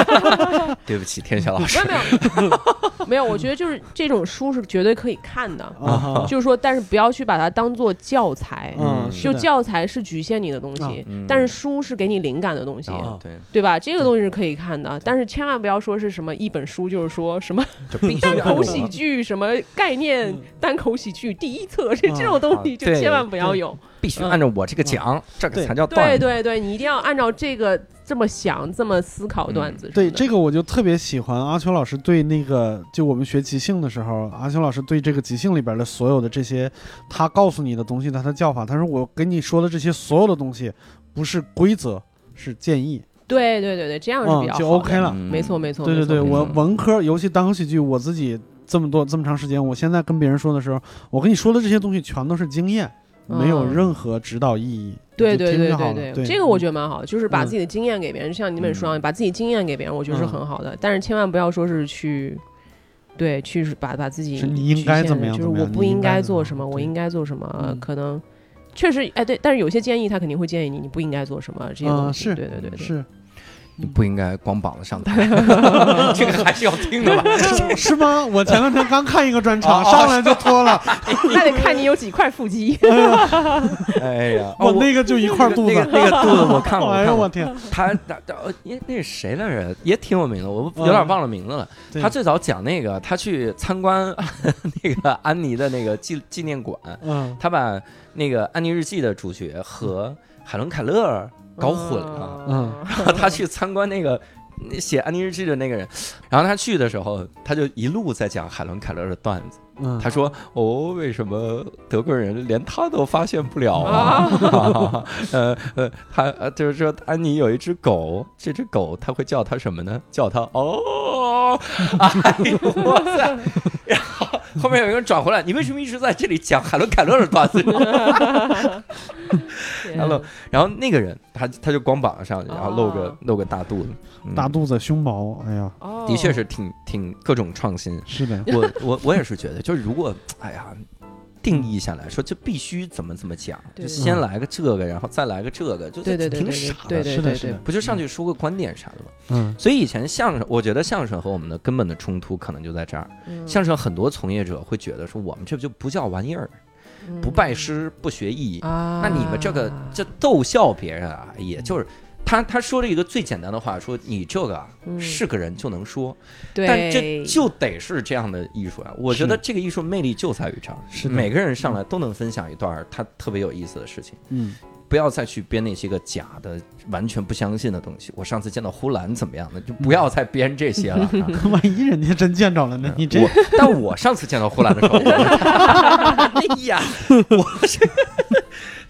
S1: 对不起，天晓老师。
S3: 没。有 没有，我觉得就是这种书是绝对可以看的，
S2: 啊
S3: 就是说，但是不要去把它当做教材，
S2: 嗯，
S3: 就教材是局限你的东
S2: 啊。
S3: 西，
S1: 嗯。
S3: 但是书是给你灵感的东西。
S1: 哦对，
S3: 对吧？这个东西是可以看的，但是千万不要说是什么一本书，就是说什么单口喜剧什么概念，单口喜剧第一册这
S2: 嗯。
S3: 这种东西就千万不要有。
S1: 必须按照我这个讲，这个才叫段子。
S3: 对对对，你一定要按照这个这么想、这么思考段子。
S2: 对这
S3: 个，
S2: 我就特别喜欢阿秋老师对那个，就我们学即兴的时候，阿秋老师对这个即兴里边的所有的这些，他告诉你的东西，他的叫法，他说我跟你说的这些所有的东西，不是规则，是建议，
S3: 对对对对，这样是比
S2: 嗯，就
S3: 较好的
S2: OK 了。
S1: 嗯
S3: 没错没错，
S2: 对对对，我文科，尤其单口喜剧，我自己这么多这么长时间，我现在跟别人说的时候，我跟你说的这些东西全都是经验，没有
S3: 嗯
S2: 任何指导意义。
S3: 对对对对对，这个我觉
S2: 得
S3: 得蛮好，就是把
S2: 嗯
S3: 自己的经验给别人，就像你本书上把自己经验给别人，我觉得是
S2: 嗯
S3: 很好的。但是千万不要说是去，对，去把把自己
S2: 你应该怎么样
S3: 就是我不应该做什么，我应该做什么，
S2: 嗯
S3: 可能确实哎对，但是有些建议他肯定会建议你，你不应该做什么这些
S2: 嗯
S3: 东西。对对对对，
S2: 是
S1: 你不应该光膀子上台，这个还是要听的吧？
S2: 是吗？我前两天刚看一个专场，上来就脱了，
S3: 那得看你有几块腹肌。
S1: 哎呀，
S2: 我
S1: 哦
S2: 那个就一块肚子
S1: 那个，那个肚子我看过，
S2: 哎
S1: 看过
S2: 呦我天，
S1: 他那那是谁来着？也挺有名的，我有
S2: 嗯
S1: 点忘了名字了。
S2: 对
S1: 他最早讲那个，他去参观那个安妮的那个纪纪念馆，
S2: 嗯
S1: 他把那个《安妮日记》的主角和海伦凯勒搞混了。
S2: 嗯
S1: 然后他去参观那个写《安妮日记》的那个人，然后他去的时候，他就一路在讲海伦凯勒的段子。
S2: 嗯，
S1: 他说：“哦，为什么德国人连他都发现不了啊？呃呃，他呃就是说安妮有一只狗，这只狗他会叫它什么呢？叫它哦，哎呦哇塞！然 后 后面有一个人转回来，你为什么一直在这里讲海伦凯勒的段子？然后然后那个人他他就光膀子上去，然后露个
S3: 哦
S1: 露个大肚子，嗯。
S2: 大肚子胸毛，哎呀，
S3: 哦。
S1: 的确是挺挺各种创新。
S2: 是的，
S1: 我我我也是觉得，就是如果哎呀，定义下来，说这必须怎么怎么讲，就先来个这个，然后再来个这个，就挺傻的，
S3: 对对对对
S2: 是的是的，
S1: 不就上去说个观点啥的吗？
S2: 嗯。
S1: 所以以前相声，我觉得相声和我们的根本的冲突可能就在这儿。
S3: 嗯。
S1: 相声很多从业者会觉得说，我们这就不叫玩意儿，
S3: 嗯。
S1: 不拜师不学艺，
S3: 啊，
S1: 那你们这个这逗笑别人啊，也就是他他说了一个最简单的话，说你这个啊
S3: 嗯
S1: 是个人就能说，
S3: 对，
S1: 但这就得是这样的艺术啊！我觉得这个艺术魅力就在于这儿，
S2: 是
S1: 每个人上来都能分享一段他特别有意思的事情，
S2: 嗯
S1: 不要再去编那些个假的、完全不相信的东西。我上次见到呼兰怎么样的，就不要再编这些了啊。
S2: 万一人家真见着了呢？你这
S1: 我，但我上次见到呼兰的时候，我 哎呀，我是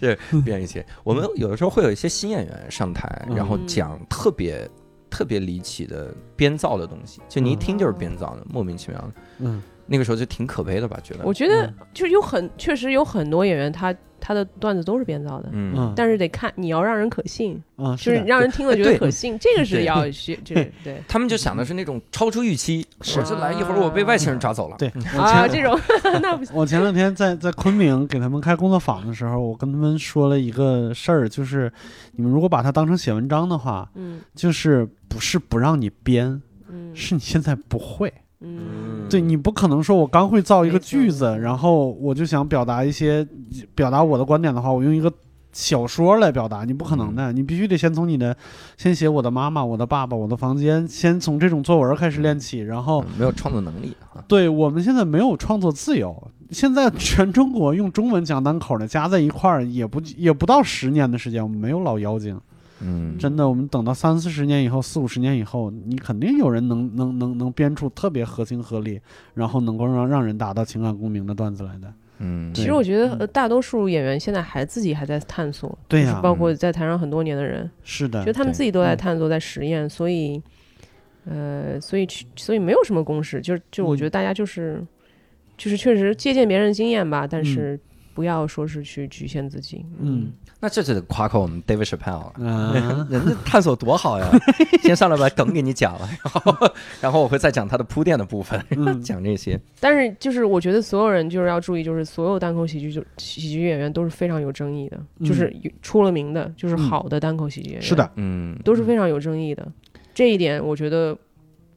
S1: 对编一些。我们有的时候会有一些新演员上台，
S2: 嗯
S1: 然后讲特别特别离奇的编造的东西，就你一听就是编造的，莫名其妙的。
S2: 嗯
S1: 那个时候就挺可悲的吧？觉得。
S3: 我觉得就有很确实有很多演员他他的段子都是编造的，但是得看你要让人可信，
S2: 啊，
S3: 就是让人听了觉得可信，这个是要学，这 个对。
S1: 他们就想的是那种超出预期，
S2: 是。
S1: 我这来一会儿我被外星人抓走了。
S2: 对，
S3: 啊，这种 那不行，
S2: 我前两天在在昆明给他们开工作坊的时候，我跟他们说了一个事儿，就是你们如果把它当成写文章的话，
S3: 嗯。
S2: 就是不是不让你编，
S3: 嗯。
S2: 是你现在不会。
S3: 嗯，
S2: 对你不可能说我刚会造一个句子，然后我就想表达一些表达我的观点的话，我用一个小说来表达，你不可能的，你必须得先从你的先写我的妈妈、我的爸爸、我的房间，先从这种作文开始练起，然后
S1: 嗯没有创作能力啊。
S2: 对我们现在没有创作自由，现在全中国用中文讲单口的加在一块儿也不也不到十年的时间，我们没有老妖精，
S1: 嗯，
S2: 真的，我们等到三四十年以后、四五十年以后，你肯定有人能能能能编出特别合情合理，然后能够让让人达到情感共鸣的段子来的。
S1: 嗯，
S3: 其实我觉得呃大多数演员现在还自己还在探索，
S2: 对呀
S3: 就是包括在台上很多年的人，
S2: 是的
S3: 就，他们自己都在
S2: 嗯
S3: 探索、在实验，所以，呃，所以去，所以没有什么公式，就是就我
S2: 嗯
S3: 觉得大家就是，就是确实借鉴别人的经验吧，但
S2: 嗯。
S3: 是不要说是去局限自己。
S2: 嗯
S1: 那这就得夸夸我们 David Chappelle 了。
S2: 啊，
S1: 人家探索多好呀！先上来把梗给你讲了，然后然后我会再讲他的铺垫的部分，
S2: 嗯
S1: 讲这些。
S3: 但是就是我觉得所有人就是要注意，就是所有单口喜剧就喜剧演员都是非常有争议的，
S2: 嗯
S3: 就是有出了名的，就是
S2: 嗯
S3: 好的单口喜剧演员，
S2: 是的，，
S1: 嗯，
S3: 都是非常有争议的。这一点我觉得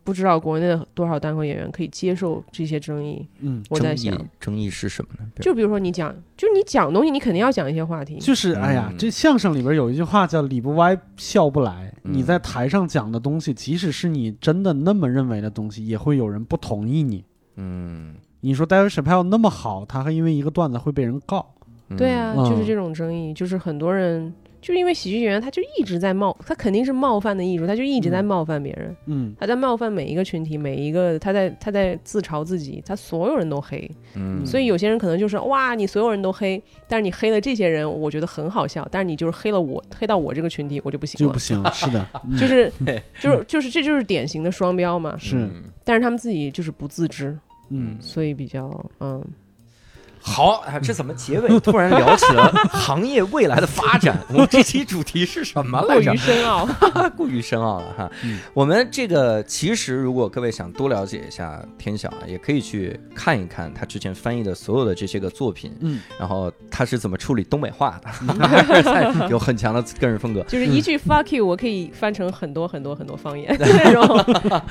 S3: 不知道国内的多少单口演员可以接受这些争议。
S2: 嗯，
S3: 我在
S1: 争议
S3: 想，
S1: 争议是什么呢？
S3: 就比如说你讲，就是你讲东西，你肯定要讲一些话题。
S2: 就是哎呀
S1: 嗯，
S2: 这相声里边有一句话叫“理不歪，笑不来”。
S1: 嗯
S2: 你在台上讲的东西，即使是你真的那么认为的东西，也会有人不同意你。
S1: 嗯，
S2: 你说 David Chappelle 那么好，他还因为一个段子会被人告。
S1: 嗯
S3: 对啊，
S2: 嗯
S3: 就是这种争议，就是很多人就是因为喜剧演员，他就一直在冒，他肯定是冒犯的艺术，他就一直在
S2: 嗯。
S3: 冒犯别人，
S2: 嗯。
S3: 他在冒犯每一个群体，每一个他在他在自嘲自己，他所有人都黑，
S1: 嗯，
S3: 所以有些人可能就是哇，你所有人都黑，但是你黑了这些人，我觉得很好笑，但是你就是黑了我，黑到我这个群体，我就不行了。
S2: 就不。行。是的，嗯。
S3: 就是 就是就是这就是典型的双标嘛，
S2: 是。
S1: 嗯
S3: 但是他们自己就是不自知，
S2: 嗯。
S3: 所以比较嗯，
S1: 好啊，这怎么结尾 突然聊起了行业未来的发展？我们这期主题是什么来着
S3: 过于？深奥。
S1: 过于深奥了哈。
S2: 嗯
S1: 我们这个其实，如果各位想多了解一下天晓啊，也可以去看一看他之前翻译的所有的这些个作品，
S2: 嗯，
S1: 然后他是怎么处理东北话的，有很强的个人风格。
S3: 就是一句 fuck you，我可以翻成很多很多很多方言，那种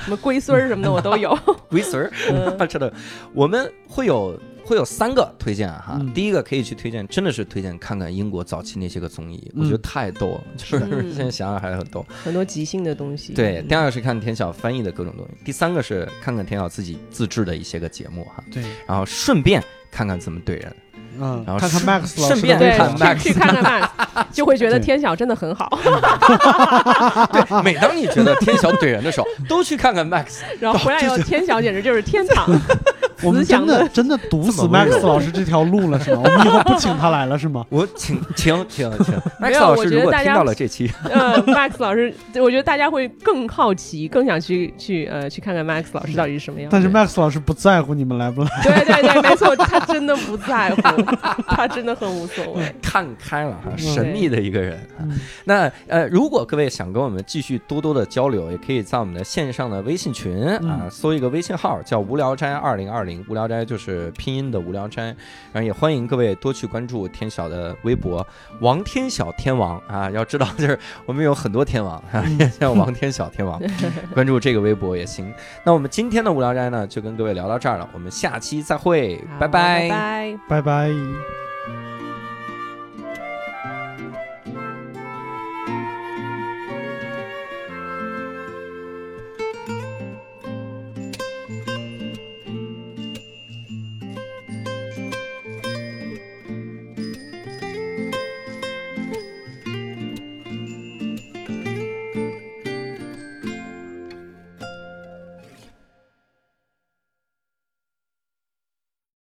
S3: 什么龟孙儿什么的我都有。
S1: 龟孙儿，
S3: 嗯
S1: 真的，我们会有会有三个推荐哈。
S2: 嗯
S1: 第一个可以去推荐，真的是推荐看看英国早期那些个综艺，我觉得
S2: 嗯
S1: 太逗了，就是
S3: 嗯
S1: 现在想想还很逗。
S3: 很多即兴的东西。
S1: 对，第二个是看田晓翻译的各种东西，第三个是看看田晓自己自制的一些个节目哈，
S2: 对，
S1: 然后顺便看看怎么怼人。
S2: 嗯，
S1: 然后
S2: 看看
S1: 顺
S2: Max 老师
S1: 顺便
S3: 对
S2: 的那场
S1: 看 Max
S3: 去去看看 Max，就会觉得天晓真的很好。
S1: 对，每当你觉得天晓怼人的时候，都去看看 Max。
S3: 然后回来以后，天晓简直就是天堂。
S2: 我们真的真的堵死 Max 老师这条路了是吗？我们以后不请他来了 是吗？
S1: 我请请请请
S3: 没
S1: Max
S3: 有
S1: 老师，
S3: 我觉得大家
S1: 如果听到了这期，
S3: 呃，Max 老师，我觉得大家会更好奇，更想去去呃去看看 Max 老师到底是什么样。
S2: 但是 Max 老师不在乎你们来不来。
S3: 对对对，没错，他真的不在乎。他真的很无所谓。
S1: 看开了哈，神秘的一个人。
S2: 嗯
S1: 那呃，如果各位想跟我们继续多多的交流，也可以在我们的线上的微信群啊，
S2: 嗯
S1: 搜一个微信号叫“无聊斋二零二零”，无聊斋就是拼音的无聊斋。然后也欢迎各位多去关注天晓的微博“王天晓天王”啊，要知道就是我们有很多天王啊，
S2: 嗯
S1: 像王天晓天王，关注这个微博也行。那我们今天的无聊斋呢，就跟各位聊到这儿了，我们下期再会，
S3: 拜
S1: 拜
S3: 拜拜。
S2: 拜拜。